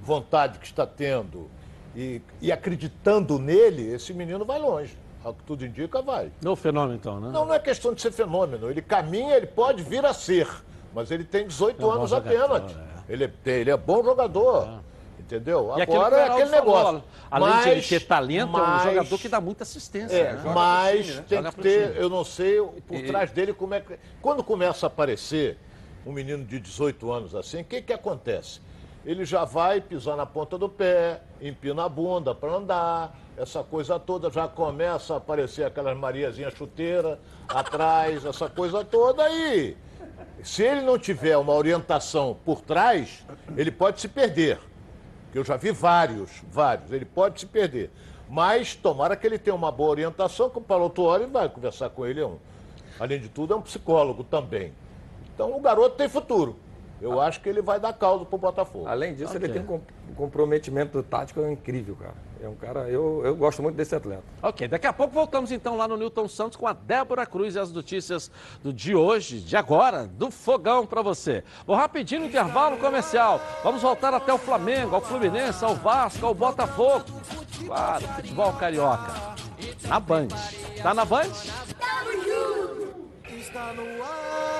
vontade que está tendo e, e acreditando nele, esse menino vai longe. Ao que tudo indica, vai. Não é fenômeno, então, né? Não, não é questão de ser fenômeno. Ele caminha, ele pode vir a ser, mas ele tem 18 é anos apenas. É. Ele, é, ele é bom jogador. É. Entendeu? E Agora é aquele negócio. Falou, além mas, de ele ter talento, mas, é um jogador que dá muita assistência. É, né? Mas time, né? tem que ter, eu não sei por trás dele como é que. Quando começa a aparecer um menino de 18 anos assim, o que, que acontece? Ele já vai pisar na ponta do pé, empina a bunda para andar, essa coisa toda, já começa a aparecer aquelas Mariazinhas chuteira atrás, essa coisa toda aí. Se ele não tiver uma orientação por trás, ele pode se perder. Eu já vi vários, vários, ele pode se perder. Mas tomara que ele tenha uma boa orientação, que o Paulo Tuori vai conversar com ele. É um, além de tudo, é um psicólogo também. Então o garoto tem futuro. Eu ah. acho que ele vai dar causa pro Botafogo. Além disso, okay. ele tem um comprometimento tático incrível, cara. É um cara, eu, eu gosto muito desse atleta. Ok, daqui a pouco voltamos então lá no Newton Santos com a Débora Cruz e as notícias do de hoje, de agora, do fogão para você. Vou rapidinho no intervalo comercial. Vamos voltar até o Flamengo, ao Fluminense, ao Vasco, ao Botafogo. Claro, futebol carioca. Na Band. Tá na Band? Está no ar,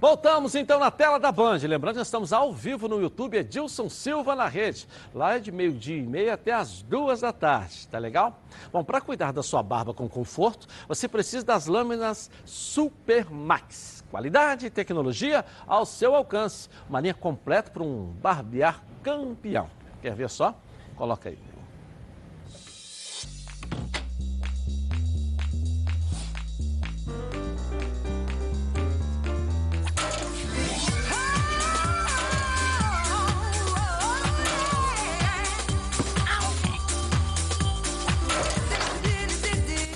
Voltamos então na tela da Band. Lembrando que estamos ao vivo no YouTube, Edilson Silva na rede. Lá é de meio-dia e meia até as duas da tarde. Tá legal? Bom, para cuidar da sua barba com conforto, você precisa das lâminas Super Max. Qualidade e tecnologia ao seu alcance. Uma linha completa para um barbear campeão. Quer ver só? Coloca aí.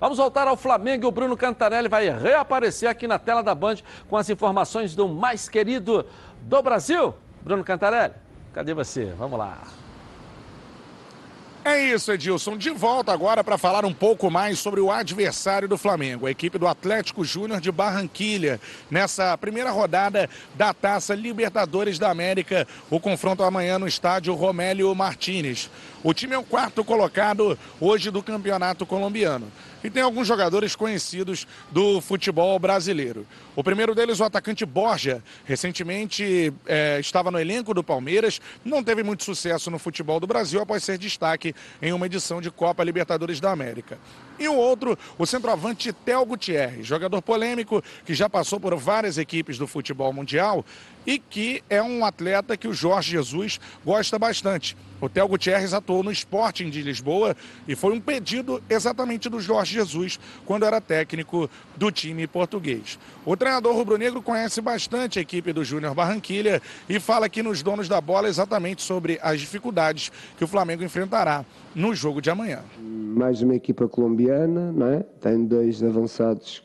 Vamos voltar ao Flamengo o Bruno Cantarelli vai reaparecer aqui na tela da Band com as informações do mais querido do Brasil. Bruno Cantarelli, cadê você? Vamos lá. É isso, Edilson. De volta agora para falar um pouco mais sobre o adversário do Flamengo, a equipe do Atlético Júnior de Barranquilha. Nessa primeira rodada da Taça Libertadores da América, o confronto amanhã no estádio Romélio Martínez. O time é o quarto colocado hoje do campeonato colombiano e tem alguns jogadores conhecidos do futebol brasileiro. O primeiro deles, o atacante Borja, recentemente é, estava no elenco do Palmeiras, não teve muito sucesso no futebol do Brasil após ser destaque em uma edição de Copa Libertadores da América. E o outro, o centroavante Tel Gutierrez, jogador polêmico que já passou por várias equipes do futebol mundial e que é um atleta que o Jorge Jesus gosta bastante. O Theo Gutierrez atuou no Sporting de Lisboa e foi um pedido exatamente do Jorge Jesus quando era técnico do time português. O treinador rubro-negro conhece bastante a equipe do Júnior Barranquilha e fala aqui nos donos da bola exatamente sobre as dificuldades que o Flamengo enfrentará no jogo de amanhã. Mais uma equipa colombiana, não é? tem dois avançados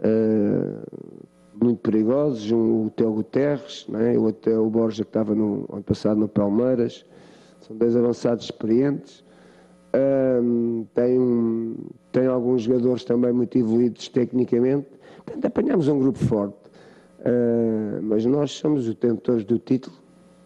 uh, muito perigosos, um o Theo Guterres, não é? o, até o Borja que estava no ano passado no Palmeiras são dois avançados experientes. Um, tem, um, tem alguns jogadores também muito evoluídos tecnicamente. Portanto, apanhamos um grupo forte. Uh, mas nós somos os detentores do título,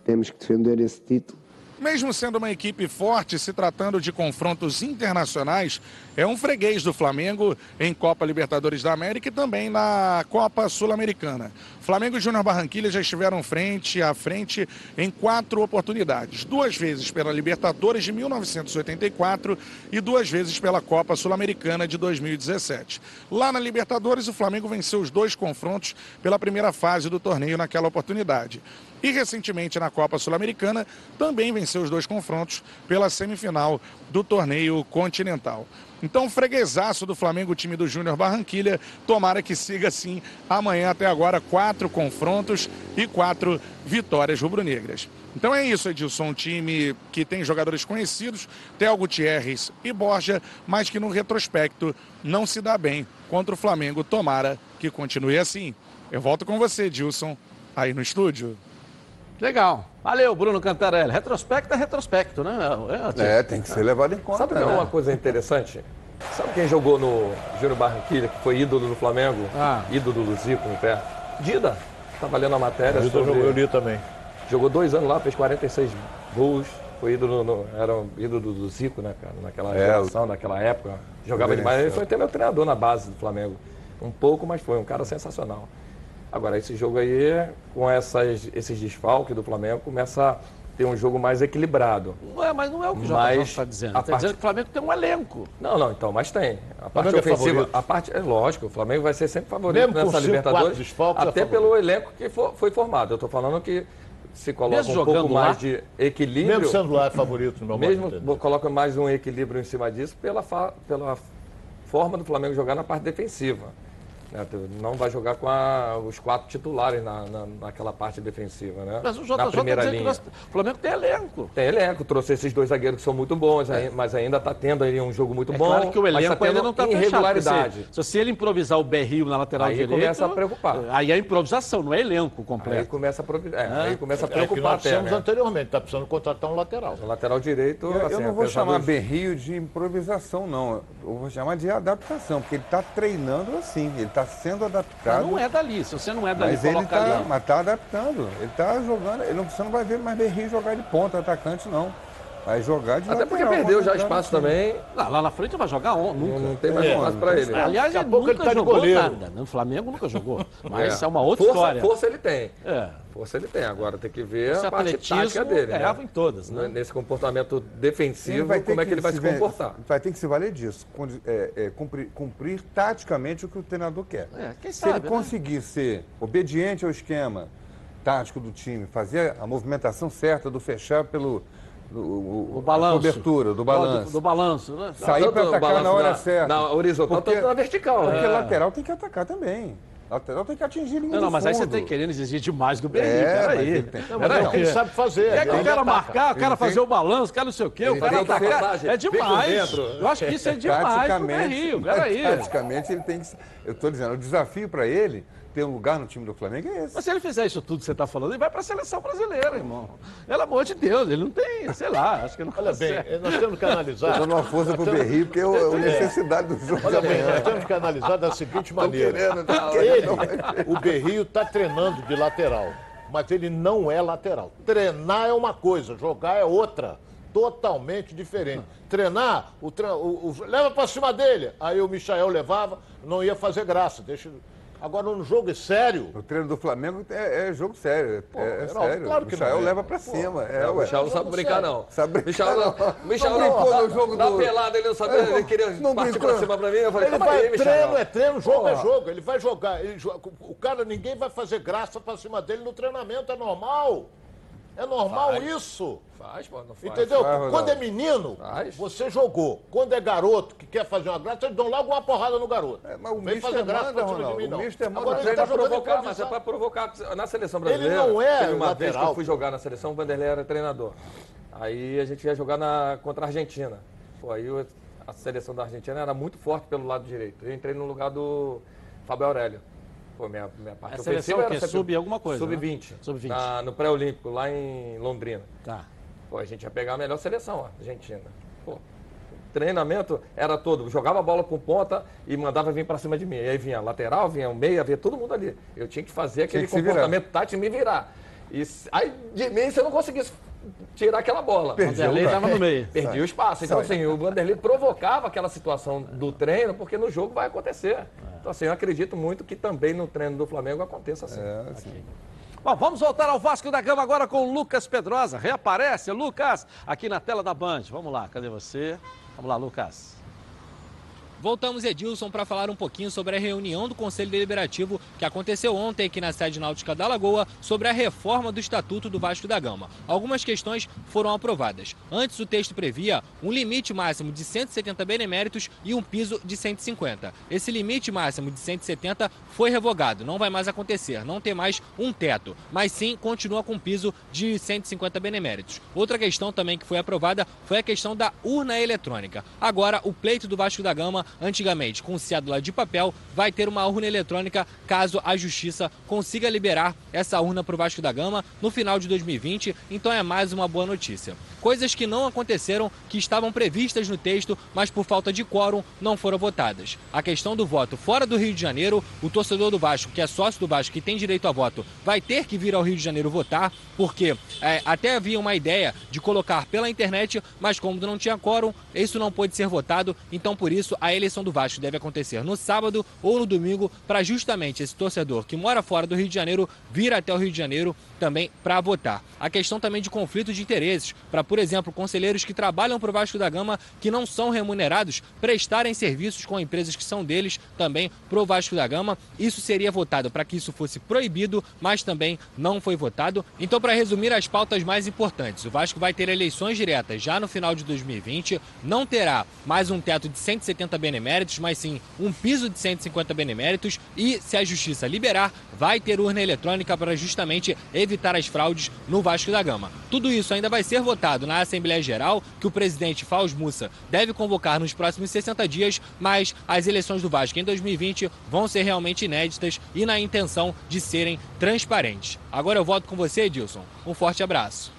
temos que defender esse título mesmo sendo uma equipe forte, se tratando de confrontos internacionais, é um freguês do Flamengo em Copa Libertadores da América e também na Copa Sul-Americana. Flamengo e Júnior Barranquilla já estiveram frente a frente em quatro oportunidades. Duas vezes pela Libertadores de 1984 e duas vezes pela Copa Sul-Americana de 2017. Lá na Libertadores, o Flamengo venceu os dois confrontos pela primeira fase do torneio naquela oportunidade. E recentemente na Copa Sul-Americana também venceu os dois confrontos pela semifinal do torneio continental. Então, freguesaço do Flamengo, time do Júnior Barranquilha. Tomara que siga assim amanhã até agora. Quatro confrontos e quatro vitórias rubro-negras. Então é isso, Edilson. Um time que tem jogadores conhecidos, Theo Gutierrez e Borja, mas que no retrospecto não se dá bem contra o Flamengo. Tomara que continue assim. Eu volto com você, Edilson, aí no estúdio. Legal. Valeu, Bruno Cantarelli. Retrospecto é retrospecto, né? É, é tem que ser levado em conta. Sabe né? uma coisa interessante? Sabe quem jogou no Júnior Barranquilla, que foi ídolo do Flamengo? Ah. Ídolo do Zico no pé? Dida. Tá lendo a matéria. Dida sobre... jogou, eu li também. Jogou dois anos lá, fez 46 gols. Foi ídolo, no... era um ídolo do Zico, né, cara? Naquela é, geração, naquela época. Jogava demais. Ele foi até meu treinador na base do Flamengo. Um pouco, mas foi um cara sensacional. Agora, esse jogo aí, com essas, esses desfalques do Flamengo, começa a ter um jogo mais equilibrado. Não é, mas não é o que o JJ está dizendo. Está parte... dizendo que o Flamengo tem um elenco. Não, não, então, mas tem. A parte é ofensiva, é a parte, é lógico, o Flamengo vai ser sempre favorito Mesmo nessa Libertadores. Desfalques, é até é pelo elenco que for, foi formado. Eu estou falando que se coloca mesmo um pouco mais lá, de equilíbrio. Mesmo sendo lá favorito no meu Mesmo coloca mais um equilíbrio em cima disso pela, fa, pela forma do Flamengo jogar na parte defensiva. Né? Não vai jogar com a, os quatro titulares na, na, naquela parte defensiva, né? Mas o JJ na primeira linha. Nós, o Flamengo tem elenco. Tem elenco, trouxe esses dois zagueiros que são muito bons, é. mas ainda está tendo aí um jogo muito é bom. Claro que o elenco tá ainda não está irregularidade. Se, se ele improvisar o Berrio na lateral aí direita... Aí começa a preocupar. Aí é improvisação, não é elenco completo. Aí começa a, é, aí começa a preocupar é que nós até, né? anteriormente, está precisando contratar um lateral. O lateral direito... Eu, assim, eu não vou chamar dos... Berrio de improvisação, não. Eu vou chamar de adaptação, porque ele está treinando assim, ele está sendo adaptado mas não é dali. Se você não é dali, mas ele tá, Mas está adaptando. Ele está jogando. Ele não, você não vai ver mais Berri jogar de ponta, atacante, não. Vai jogar de Até lateral, porque perdeu já espaço também. Lá, lá na frente vai jogar on, nunca. Não, não tem mais é, espaço para ele. Aliás, ele nunca ele tá jogou nada. No Flamengo nunca jogou. Mas é, é uma outra força, história. Força ele tem. É. Força ele tem. Agora tem que ver Esse a parte tática dele. Ganhava né? em todas, né? Nesse comportamento defensivo, como é que ele vai se comportar. Vai ter que se valer disso. É, é, cumprir, cumprir taticamente o que o treinador quer. É, quem se sabe, ele né? conseguir ser obediente ao esquema tático do time, fazer a movimentação certa do fechar pelo o, o, O balanço. A cobertura, do balanço. Do, do balanço, né? Sair para atacar balanço na hora na- certa. na horizontal, tanto na vertical, né? Porque É. lateral tem que atacar também. Lateral tem que atingir linha Não, não, mas aí você fundo. tem querendo exigir demais do Berri, É, peraí. ele tem- Não, mas peraí. é o que ele sabe fazer, É que o cara marcar, o cara fazer tem- o balanço, o cara não sei o quê, o cara tem que atacar. ser- É demais. Eu acho que isso é demais pro Berri, peraí. Taticamente, ele tem que. Eu estou dizendo, o desafio para ele ter um lugar no time do Flamengo é esse. Mas se ele fizer isso tudo que você está falando, ele vai para a seleção brasileira, irmão. Pelo amor de Deus, ele não tem, sei lá, acho que não Olha bem, consegue. nós temos que analisar. Tô dando uma força pro Nós temos- Berri, porque é a necessidade do jogo Olha bem, nós temos que analisar da seguinte maneira. querendo, tá ele, o Berrio está treinando de lateral, mas ele não é lateral. Treinar é uma coisa, jogar é outra. Totalmente diferente. Treinar, o, o- o- leva para cima dele. Aí o Michael levava, não ia fazer graça. Deixa... Agora, no jogo é sério. O treino do Flamengo é, é jogo sério. É, é não, sério. claro o que Michael não é. leva pra Pô, cima. É, Não, o. Michel não sabe brincar, não. Sabe brincar, Michel não. não. Michel Não não. brincou Na- no jogo Na do- pelada ele não sabia, ele queria Não partir brincou. pra cima pra mim. Eu falei, Ele vai, aí, Michel. treino é treino, jogo é Porra. jogo. Ele vai jogar. Ele o cara, ninguém vai fazer graça pra cima dele no treinamento, é normal. É normal Faz. isso. Faz, pô, não faz. Entendeu? Faz. Quando é menino, você jogou. Quando é garoto que quer fazer uma graça, eles dão logo uma porrada no garoto. mas o Vem mister fazer graça manda, pra Ronaldo. mim, não. O mister manda. Agora ele tá jogando provocar, mas é pra provocar. Na seleção Ele brasileira, não é teve uma vez que lateral. eu fui jogar na seleção, o Vanderlei era treinador. Aí a gente ia jogar na, contra a Argentina. Pô, aí eu- a seleção da Argentina era muito forte pelo lado direito. Eu entrei no lugar do Fábio Aurélio. Pô, minha, minha parte A seleção é sempre- sub alguma coisa, Sub-20. né? Sub-20. na- No pré-olímpico, lá em Londrina. Tá. Pô, a gente ia pegar a melhor seleção, ó, Argentina. Pô, treinamento era todo, jogava a bola com ponta e mandava vir pra cima de mim. E aí vinha lateral, vinha o meia, vinha todo mundo ali. Eu tinha que fazer aquele que comportamento tático e me virar. E aí de mim você não conseguia tirar aquela bola. Perdi o Vanderlei lugar. tava no meio. Perdi Sai. o espaço. Então, Sai. assim, o Vanderlei provocava aquela situação do treino, porque no jogo vai acontecer. Então, assim, eu acredito muito que também no treino do Flamengo aconteça assim. Bom, vamos voltar ao Vasco da Gama agora com o Lucas Pedrosa. Reaparece, Lucas, aqui na tela da Band. Vamos lá, cadê você? Vamos lá, Lucas. Voltamos, Edilson, para falar um pouquinho sobre a reunião do Conselho Deliberativo que aconteceu ontem aqui na sede náutica da Lagoa sobre a reforma do Estatuto do Vasco da Gama. Algumas questões foram aprovadas. Antes, o texto previa um limite máximo de 170 beneméritos e um piso de 150. Esse limite máximo de 170 foi revogado, não vai mais acontecer, não tem mais um teto, mas sim continua com um piso de 150 beneméritos. Outra questão também que foi aprovada foi a questão da urna eletrônica. Agora, o pleito do Vasco da Gama, antigamente com cédula de papel, vai ter uma urna eletrônica caso a Justiça consiga liberar essa urna para o Vasco da Gama no final de 2020, então é mais uma boa notícia. Coisas que não aconteceram, que estavam previstas no texto, mas por falta de quórum não foram votadas. A questão do voto fora do Rio de Janeiro, o torcedor do Vasco, que é sócio do Vasco, que tem direito a voto, vai ter que vir ao Rio de Janeiro votar, porque é, até havia uma ideia de colocar pela internet, mas como não tinha quórum, isso não pôde ser votado, então por isso a eleição do Vasco deve acontecer no sábado ou no domingo, para justamente esse torcedor que mora fora do Rio de Janeiro vir até o Rio de Janeiro também para votar. A questão também de conflito de interesses, para, por exemplo, conselheiros que trabalham para o Vasco da Gama, que não são remunerados, prestarem serviços com empresas que são deles também para o Vasco da Gama. Isso seria votado para que isso fosse proibido, mas também não foi votado. Então, para resumir as pautas mais importantes, o Vasco vai ter eleições diretas já no final de 2020, não terá mais um teto de 170 beneméritos, mas sim um piso de 150 beneméritos e, se a justiça liberar, vai ter urna eletrônica para justamente evitar as fraudes no Vasco da Gama. Tudo isso ainda vai ser votado na Assembleia Geral, que o presidente Fausto Mussa deve convocar nos próximos 60 dias, mas as eleições do Vasco em 2020 vão ser realmente inéditas e na intenção de serem transparentes. Agora eu volto com você, Edilson. Um forte abraço.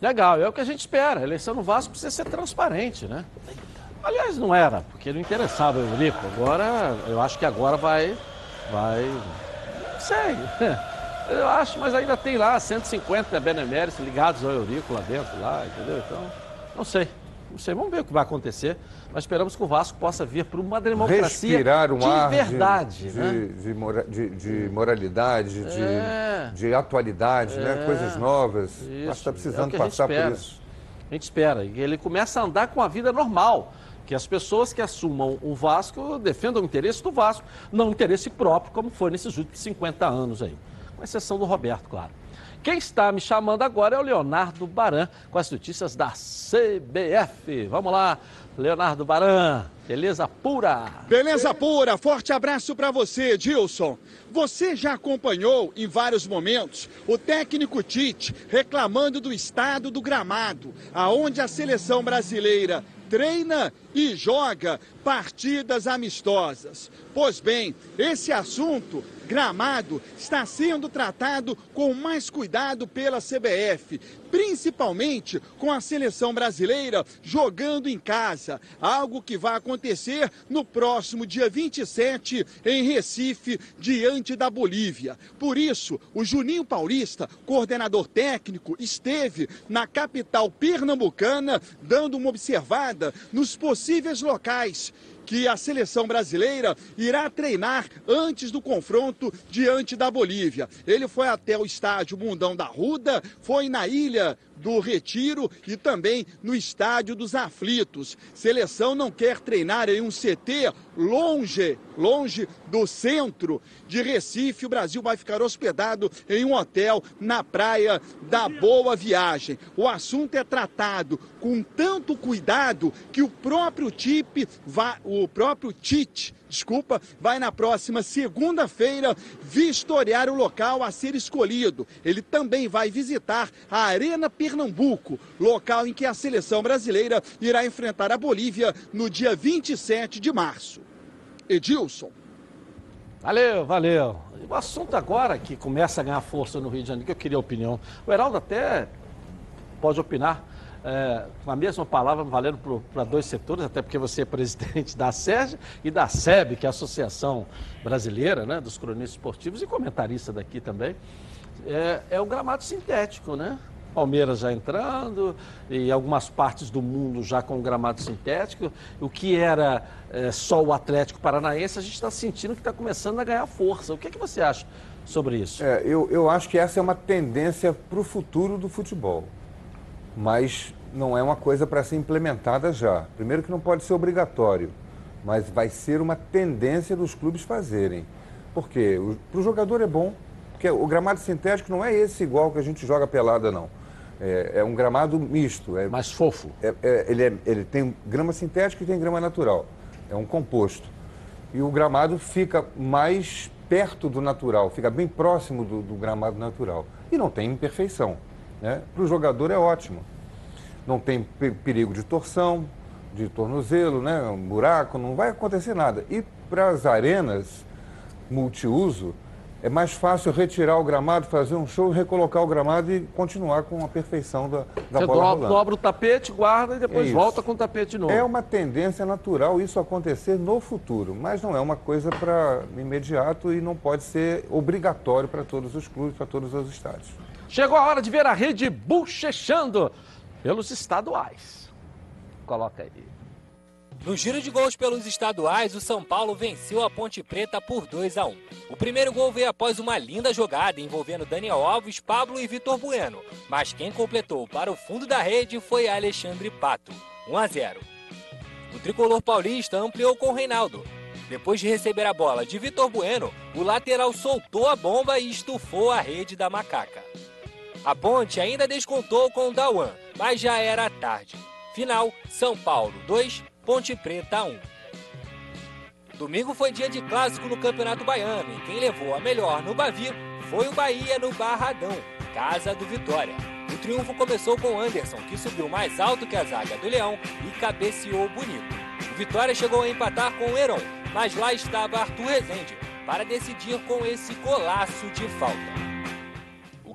Legal, é o que a gente espera. A eleição no Vasco precisa ser transparente, né? Aliás, não era, porque não interessava o Eurico. Agora, eu acho que agora vai. Vai. Sei. Eu acho, mas ainda tem lá 150 beneméritos ligados ao Eurico lá dentro, lá, entendeu? Então, não sei. Não sei, vamos ver o que vai acontecer. Mas esperamos que o Vasco possa vir para uma democracia Respirar um de ar de- verdade, de, né? de, mora- de- de moralidade, de, É. de atualidade, né? É. coisas novas. Isso, Acho que está é precisando gente passar por isso. A gente espera. E ele começa a andar com a vida normal. Que as pessoas que assumam o Vasco defendam o interesse do Vasco, não o interesse próprio, como foi nesses últimos 50 anos aí. Com exceção do Roberto, claro. Quem está me chamando agora é o Leonardo Baran com as notícias da CBF. Vamos lá, Leonardo Baran, beleza pura. Beleza pura, forte abraço para você, Dilson. Você já acompanhou em vários momentos o técnico Tite reclamando do estado do gramado, aonde a seleção brasileira treina e joga partidas amistosas. Pois bem, esse assunto, gramado, está sendo tratado com mais cuidado pela CBF, principalmente com a seleção brasileira jogando em casa, algo que vai acontecer no próximo dia 27 em Recife, diante da Bolívia. Por isso, o Juninho Paulista, coordenador técnico, esteve na capital pernambucana dando uma observada nos possíveis locais que a seleção brasileira irá treinar antes do confronto diante da Bolívia. Ele foi até o estádio Mundão da Ruda, foi na ilha do Retiro e também no Estádio dos Aflitos. Seleção não quer treinar em um CT longe, longe do centro de Recife. O Brasil vai ficar hospedado em um hotel na praia da Boa Viagem. O assunto é tratado com tanto cuidado que o próprio Tite, o próprio Tite desculpa, vai na próxima segunda-feira vistoriar o local a ser escolhido. Ele também vai visitar a Arena Pernambuco, local em que a seleção brasileira irá enfrentar a Bolívia no dia 27 de março. Edilson. Valeu, valeu. O assunto agora que começa a ganhar força no Rio de Janeiro, que eu queria a opinião. O Heraldo até pode opinar é, com a mesma palavra valendo para dois setores, até porque você é presidente da SERG e da SEB, que é a Associação Brasileira né, dos Cronistas Esportivos e comentarista daqui também. É, é o gramado sintético, né? Palmeiras já entrando e algumas partes do mundo já com gramado sintético. O que era é, só o Atlético Paranaense, a gente está sentindo que está começando a ganhar força. O que, é que você acha sobre isso? É, eu, eu acho que essa é uma tendência para o futuro do futebol mas não é uma coisa para ser implementada já. Primeiro que não pode ser obrigatório, mas vai ser uma tendência dos clubes fazerem. Por quê? Para o jogador é bom, porque o gramado sintético não é esse igual que a gente joga pelada, não. É, é um gramado misto. É, Mais fofo. É, é, ele, é, ele tem grama sintética e tem grama natural. É um composto. E o gramado fica mais perto do natural, fica bem próximo do, do gramado natural. E não tem imperfeição. Né? Para o jogador é ótimo. Não tem perigo de torção, de tornozelo, né? um buraco, não vai acontecer nada. E para as arenas multiuso, é mais fácil retirar o gramado, fazer um show, recolocar o gramado e continuar com a perfeição da, da Você bola dobra, dobra, o tapete, guarda e depois é volta com o tapete novo. É uma tendência natural isso acontecer no futuro, mas não é uma coisa para imediato e não pode ser obrigatório para todos os clubes, para todos os estádios. Chegou a hora de ver a rede bochechando pelos estaduais. Coloca aí. No giro de gols pelos estaduais, o São Paulo venceu a Ponte Preta por 2 a 1. O primeiro gol veio após uma linda jogada envolvendo Daniel Alves, Pablo e Vitor Bueno, mas quem completou para o fundo da rede foi Alexandre Pato, 1 a 0. O tricolor paulista ampliou com Reinaldo. Depois de receber a bola de Vitor Bueno, o lateral soltou a bomba e estufou a rede da macaca. A Ponte ainda descontou com o Dawan, mas já era tarde. Final: São Paulo 2, Ponte Preta 1. Domingo foi dia de clássico no Campeonato Baiano e quem levou a melhor no Bavi foi o Bahia no Barradão, casa do Vitória. O triunfo começou com Anderson, que subiu mais alto que a zaga do Leão e cabeceou bonito. O Vitória chegou a empatar com o Heron, mas lá estava Arthur Rezende para decidir com esse golaço de falta.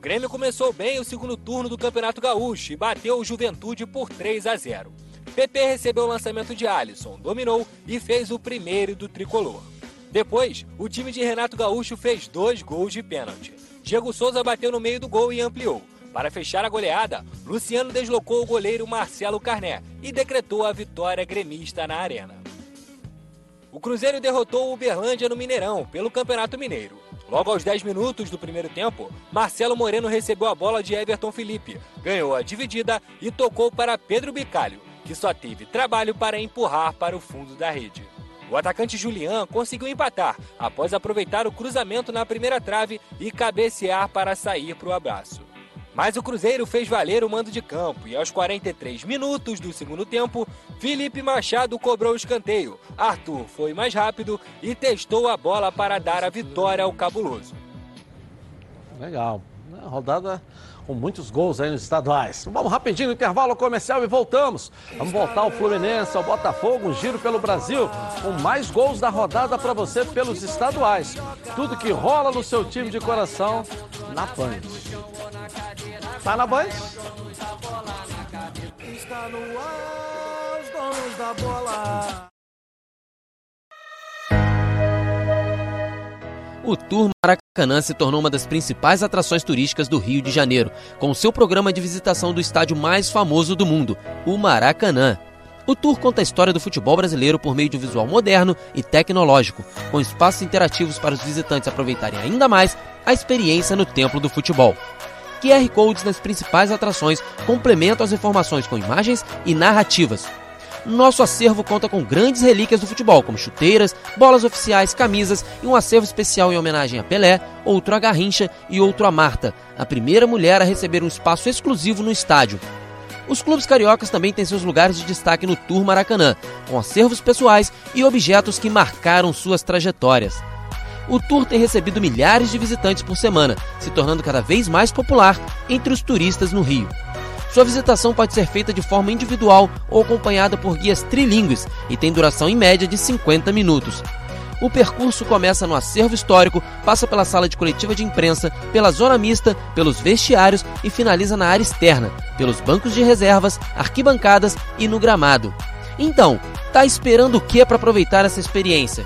O Grêmio começou bem o segundo turno do Campeonato Gaúcho e bateu o Juventude por 3 a 0. PP recebeu o lançamento de Alisson, dominou e fez o primeiro do tricolor. Depois, o time de Renato Gaúcho fez dois gols de pênalti. Diego Souza bateu no meio do gol e ampliou. Para fechar a goleada, Luciano deslocou o goleiro Marcelo Carné e decretou a vitória gremista na arena. O Cruzeiro derrotou o Uberlândia no Mineirão pelo Campeonato Mineiro. Logo aos 10 minutos do primeiro tempo, Marcelo Moreno recebeu a bola de Everton Felipe, ganhou a dividida e tocou para Pedro Bicalho, que só teve trabalho para empurrar para o fundo da rede. O atacante Julian conseguiu empatar após aproveitar o cruzamento na primeira trave e cabecear para sair para o abraço. Mas o Cruzeiro fez valer o mando de campo e aos 43 minutos do segundo tempo, Felipe Machado cobrou o escanteio. Arthur foi mais rápido e testou a bola para dar a vitória ao cabuloso. Legal. Rodada com muitos gols aí nos estaduais. Vamos rapidinho no intervalo comercial e voltamos. Vamos voltar ao Fluminense, ao Botafogo, um giro pelo Brasil, com mais gols da rodada para você pelos estaduais. Tudo que rola no seu time de coração na Band. Tá na Band? Está no ar, os donos da bola. O Tour Maracanã se tornou uma das principais atrações turísticas do Rio de Janeiro, com seu programa de visitação do estádio mais famoso do mundo, o Maracanã. O tour conta a história do futebol brasileiro por meio de um visual moderno e tecnológico, com espaços interativos para os visitantes aproveitarem ainda mais a experiência no templo do futebol. QR Codes nas principais atrações complementam as informações com imagens e narrativas, nosso acervo conta com grandes relíquias do futebol, como chuteiras, bolas oficiais, camisas e um acervo especial em homenagem a Pelé, outro a Garrincha e outro a Marta, a primeira mulher a receber um espaço exclusivo no estádio. Os clubes cariocas também têm seus lugares de destaque no Tour Maracanã, com acervos pessoais e objetos que marcaram suas trajetórias. O tour tem recebido milhares de visitantes por semana, se tornando cada vez mais popular entre os turistas no Rio. Sua visitação pode ser feita de forma individual ou acompanhada por guias trilingües e tem duração em média de 50 minutos. O percurso começa no acervo histórico, passa pela sala de coletiva de imprensa, pela zona mista, pelos vestiários e finaliza na área externa, pelos bancos de reservas, arquibancadas e no gramado. Então, tá esperando o que para aproveitar essa experiência?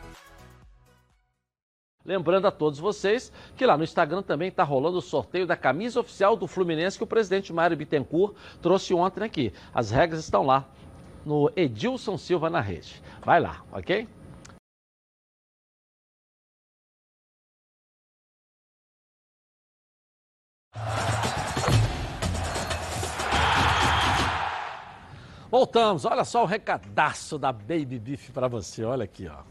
Lembrando a todos vocês que lá no Instagram também está rolando o sorteio da camisa oficial do Fluminense que o presidente Mário Bittencourt trouxe ontem aqui. As regras estão lá no Edilson Silva na rede. Vai lá, ok? Voltamos, olha só o recadaço da Baby Beef para você, olha aqui, ó.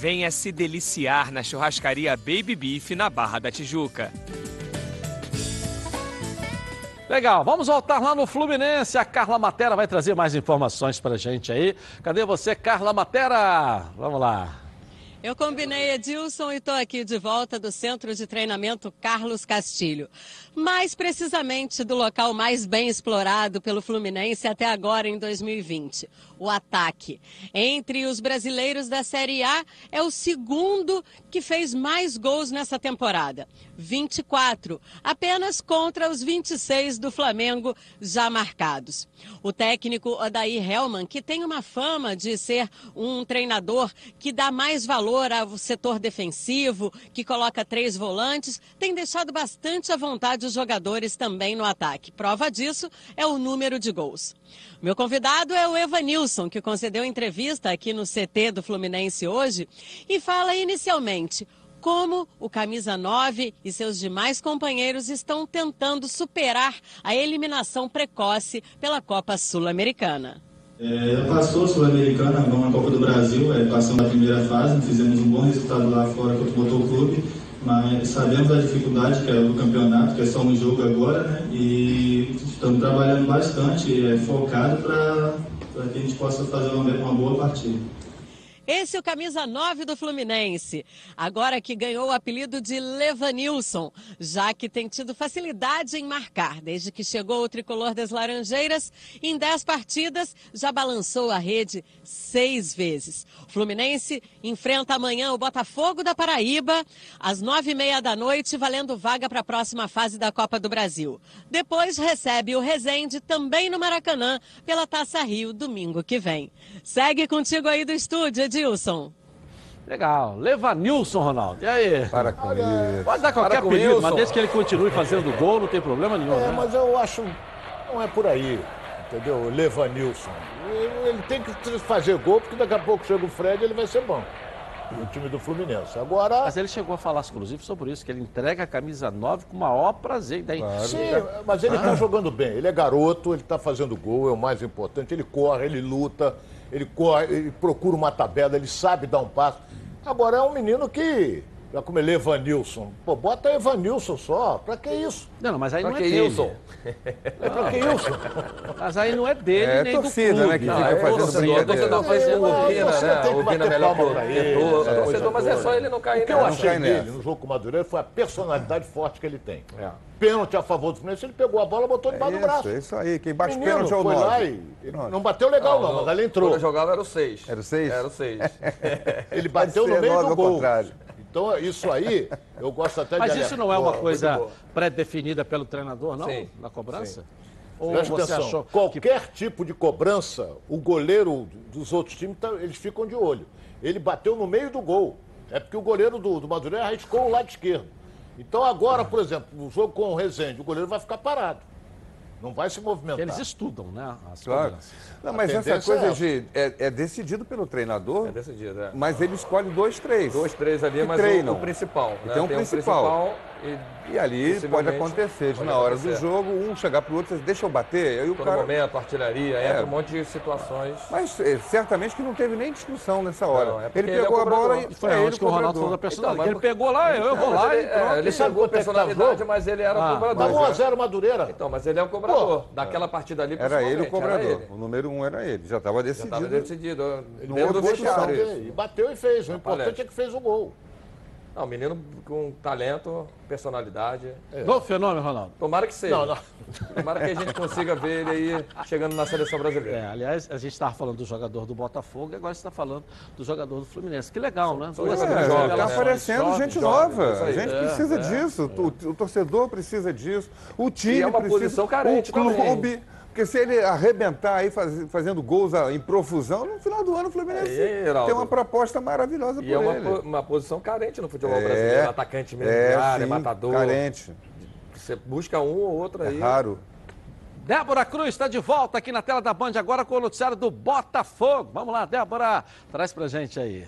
Venha se deliciar na churrascaria Baby Beef na Barra da Tijuca. Legal, vamos voltar lá no Fluminense. A Carla Matera vai trazer mais informações pra gente aí. Cadê você, Carla Matera? Vamos lá. Eu combinei Edilson e estou aqui de volta do Centro de Treinamento Carlos Castilho. Mais precisamente do local mais bem explorado pelo Fluminense até agora em 2020, o ataque. Entre os brasileiros da Série A, é o segundo que fez mais gols nessa temporada. 24, apenas contra os 26 do Flamengo já marcados. O técnico Odair Hellman, que tem uma fama de ser um treinador que dá mais valor ao setor defensivo, que coloca três volantes, tem deixado bastante à vontade os jogadores também no ataque. Prova disso é o número de gols. Meu convidado é o Evanilson, que concedeu entrevista aqui no CT do Fluminense hoje e fala inicialmente como o Camisa 9 e seus demais companheiros estão tentando superar a eliminação precoce pela Copa Sul-Americana. É, passou Sul-Americana, vamos na Copa do Brasil, é, passamos primeira fase, fizemos um bom resultado lá fora contra o Motor Clube, mas sabemos da dificuldade que é do campeonato, que é só um jogo agora, né? E estamos trabalhando bastante, é, focado para que a gente possa fazer uma, uma boa partida. Esse é o camisa 9 do Fluminense. Agora que ganhou o apelido de Levanilson, já que tem tido facilidade em marcar. Desde que chegou o tricolor das Laranjeiras, em 10 partidas já balançou a rede seis vezes. O Fluminense enfrenta amanhã o Botafogo da Paraíba, às nove e meia da noite, valendo vaga para a próxima fase da Copa do Brasil. Depois recebe o Resende também no Maracanã pela Taça Rio domingo que vem. Segue contigo aí do estúdio, Edilson. Legal. Levanilson, Ronaldo. E aí? Para com isso. Pode dar qualquer apelido, Wilson. mas desde que ele continue fazendo gol, não tem problema nenhum, É, né? mas eu acho. Não é por aí. Entendeu? O Levanilson. Ele tem que fazer gol, porque daqui a pouco chega o Fred e ele vai ser bom. No time do Fluminense. Agora. Mas ele chegou a falar, inclusive, sobre isso, que ele entrega a camisa 9 com o maior prazer. Daí, Sim, mas ele está jogando bem. Ele é garoto, ele está fazendo gol, é o mais importante. Ele corre, ele luta, ele corre, ele procura uma tabela, ele sabe dar um passo. Agora é um menino que. Já como ele é Evanilson. Pô, bota Evanilson só. Pra que isso? Não, não, mas aí pra não é dele. Wilson? É pra que Wilson? Mas aí não é dele É nem torcida, do clube. né, que Não, fica é fazendo torcedor. Torcedor fazendo Mas opina, você né? tem que Opina bater melhor palma pro pra ele, tentor, essa torcedor, mas é só ele não cair O que eu nessa. achei dele no jogo com o Madureira foi a personalidade forte que ele tem. É. Pênalti a favor do Fluminense, ele pegou a bola, botou debaixo do Isso, braço. é isso aí. Quem bate Menino, pênalti é o foi 9. lá e não bateu legal não, mas ele entrou. Quando eu jogava era o 6. Era o 6? Era o 6. Ele bateu no meio do ao gol. Então, isso aí, eu gosto até Mas de isso alertar. não é uma Boa, coisa pré-definida pelo treinador, não? Sim, Na cobrança? sim. Ou Presta você atenção, achou qualquer tipo de cobrança, o goleiro dos outros times, tá- eles ficam de olho. Ele bateu no meio do gol. É porque o goleiro do, do Madureira arriscou o lado esquerdo. Então agora, por exemplo, no jogo com o Rezende, o goleiro vai ficar parado. Não vai se movimentar. Eles estudam, né? As Claro. Não, mas essa coisa é de. É, é decidido pelo treinador, É decidido, é. mas ele escolhe dois, três. Dois, três ali, mas o, treinam. o principal. E né? tem um o principal. E E ali pode acontecer, de pode na hora do acontecer. jogo, um chegar pro outro e dizer, deixa eu bater, aí o Todo cara. momento, artilharia, É. entra um monte de situações. Mas é, certamente que não teve nem discussão nessa hora. Não, é ele ele é o pegou a bola e Foi é ele que o Ronaldo falou da personalidade. Então, mas ele pegou lá, eu, eu vou lá mas e ele, é, pronto. ele chegou é tá o personalidade, mas ele era Ah, o cobrador. Dá 1 a 0 Madureira. Então, mas ele é o cobrador. Daquela partida ali, Era ele o cobrador. ele. O número um era ele. Já estava Já decidido. estava decidido. Não Dentro houve do discussão. vestiário. E bateu e fez. O importante é que fez o gol. Não, menino com talento, personalidade. Gol fenômeno, Ronaldo. Tomara que seja. Não, não. Tomara que a gente consiga ver ele aí chegando na seleção brasileira. É, aliás, a gente estava falando do jogador do Botafogo e agora você está falando do jogador do Fluminense. Que legal, né? são jogadores É, jovens, está revelações, aparecendo jovens, gente jovens. nova. A gente É, precisa é. disso. O, o torcedor precisa disso. O time E é uma precisa. posição carente O clube. também. Porque se ele arrebentar aí faz- fazendo gols em profusão, no final do ano o Fluminense É, Heraldo. tem uma proposta maravilhosa E por é uma, ele. uma posição carente no futebol É, brasileiro. Atacante mesmo, é, área, sim, matador. Carente. Você busca um ou outro aí. É raro. Débora Cruz está de volta aqui na tela da Band agora com o noticiário do Botafogo. Vamos lá, Débora, traz pra gente aí.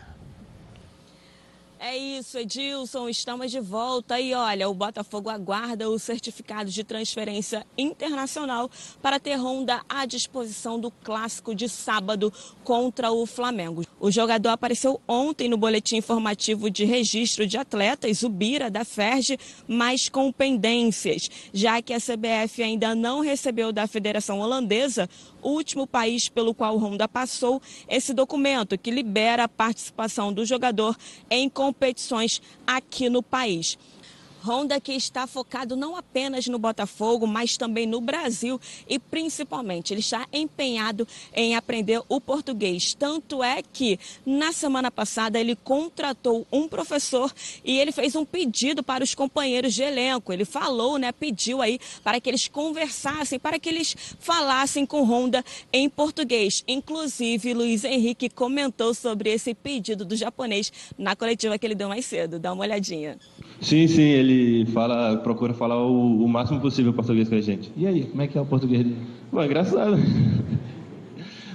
É isso, Edilson, estamos de volta e olha, o Botafogo aguarda o certificado de transferência internacional para ter Honda à disposição do clássico de sábado contra o Flamengo. O jogador apareceu ontem no boletim informativo de registro de atletas, o Bira da Ferge, mas com pendências, já que a CBF ainda não recebeu da Federação Holandesa o último país pelo qual Honda passou esse documento que libera a participação do jogador em competições aqui no país. Honda que está focado não apenas no Botafogo, mas também no Brasil e principalmente ele está empenhado em aprender o português. Tanto é que na semana passada ele contratou um professor e ele fez um pedido para os companheiros de elenco. Ele falou, né, pediu aí para que eles conversassem, para que eles falassem com Honda em português. Inclusive, Luiz Henrique comentou sobre esse pedido do japonês na coletiva que ele deu mais cedo. Dá uma olhadinha. Sim, sim, ele fala, procura falar o, o máximo possível português com a gente. E aí, como é que é o português dele? Pô, é engraçado.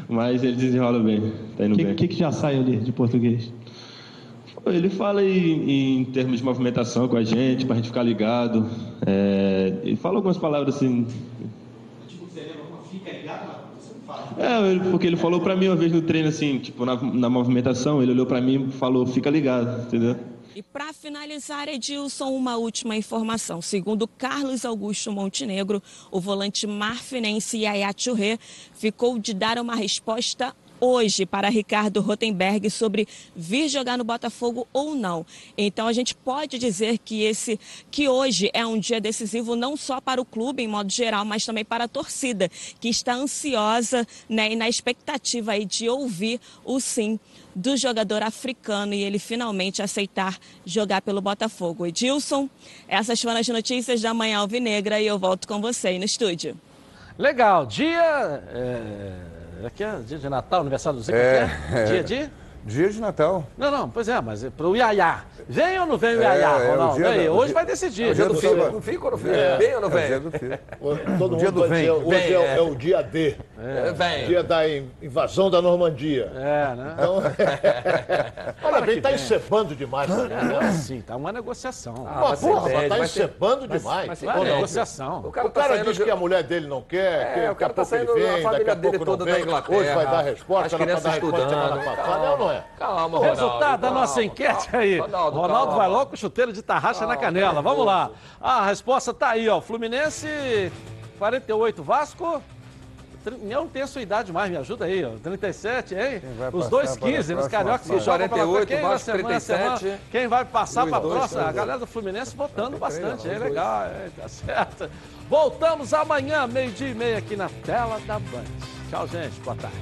Mas ele desenrola bem, tá indo O que, bem. que, que já sai ali de português? Ele fala em, em termos de movimentação com a gente, pra gente ficar ligado. É, ele fala algumas palavras assim. É, ele- porque ele falou pra mim uma vez no treino assim, tipo, na, na movimentação, ele olhou pra mim e falou, fica ligado, entendeu? E para finalizar, Edilson, uma última informação. Segundo Carlos Augusto Montenegro, o volante marfinense Yaya Touré ficou de dar uma resposta hoje para Ricardo Rotenberg sobre vir jogar no Botafogo ou não. Então a gente pode dizer que esse que hoje é um dia decisivo não só para o clube em modo geral, mas também para a torcida, que está ansiosa né, e na expectativa aí de ouvir o sim do jogador africano e ele finalmente aceitar jogar pelo Botafogo. Edilson, essas foram as notícias da Manhã Alvinegra e eu volto com você aí no estúdio. Legal, dia. É, aqui é dia de Natal, aniversário do Zico, É, é, dia de. Dia de Natal. Não, não, pois é, mas é pro Iaiá. Vem ou não vem o É, Iaiá, é o Ronaldo? dia Aí, do- hoje dia- vai decidir. é o dia do filho. Não fica ou não fica? É. Vem ou não É o dia vem? do filho. Todo O dia mundo do vai vem. dizer, hoje Vem, é, é. é o dia D. É, vem. Dia da in- invasão da Normandia. É, né? Então, olha bem, tá vem. encebando demais também, É, né? sim, tá uma negociação. Ah, Uma vai ser porra, mas tá vai vai- demais. vai Vai, Ou não? negociação. O cara, O cara tá diz de- que a mulher dele não quer, que É, o daqui cara a tá saindo, a vem, daqui família a dele não toda vem. da Inglaterra. Hoje vai dar a resposta, pra crianças dar a resposta semana passada, é não é? Calma, Resultado da nossa enquete aí. Ronaldo, Ronaldo calma. vai logo com chuteiro de tarraxa na canela. Vamos lá. A resposta tá aí, ó. Fluminense 48, Vasco. Não tenho a sua idade mais, me ajuda aí, ó. 37, hein? Os dois para a 15 nos próxima cariocas que jogam pela 48, quem vai Vasco semana, 37. semana, Quem vai passar Os para a dois, próxima? os A galera do Fluminense votando bastante, os hein? dois. Legal, é, tá certo. Voltamos amanhã, meio-dia e meia, aqui na tela da Band. Tchau, gente. Boa tarde.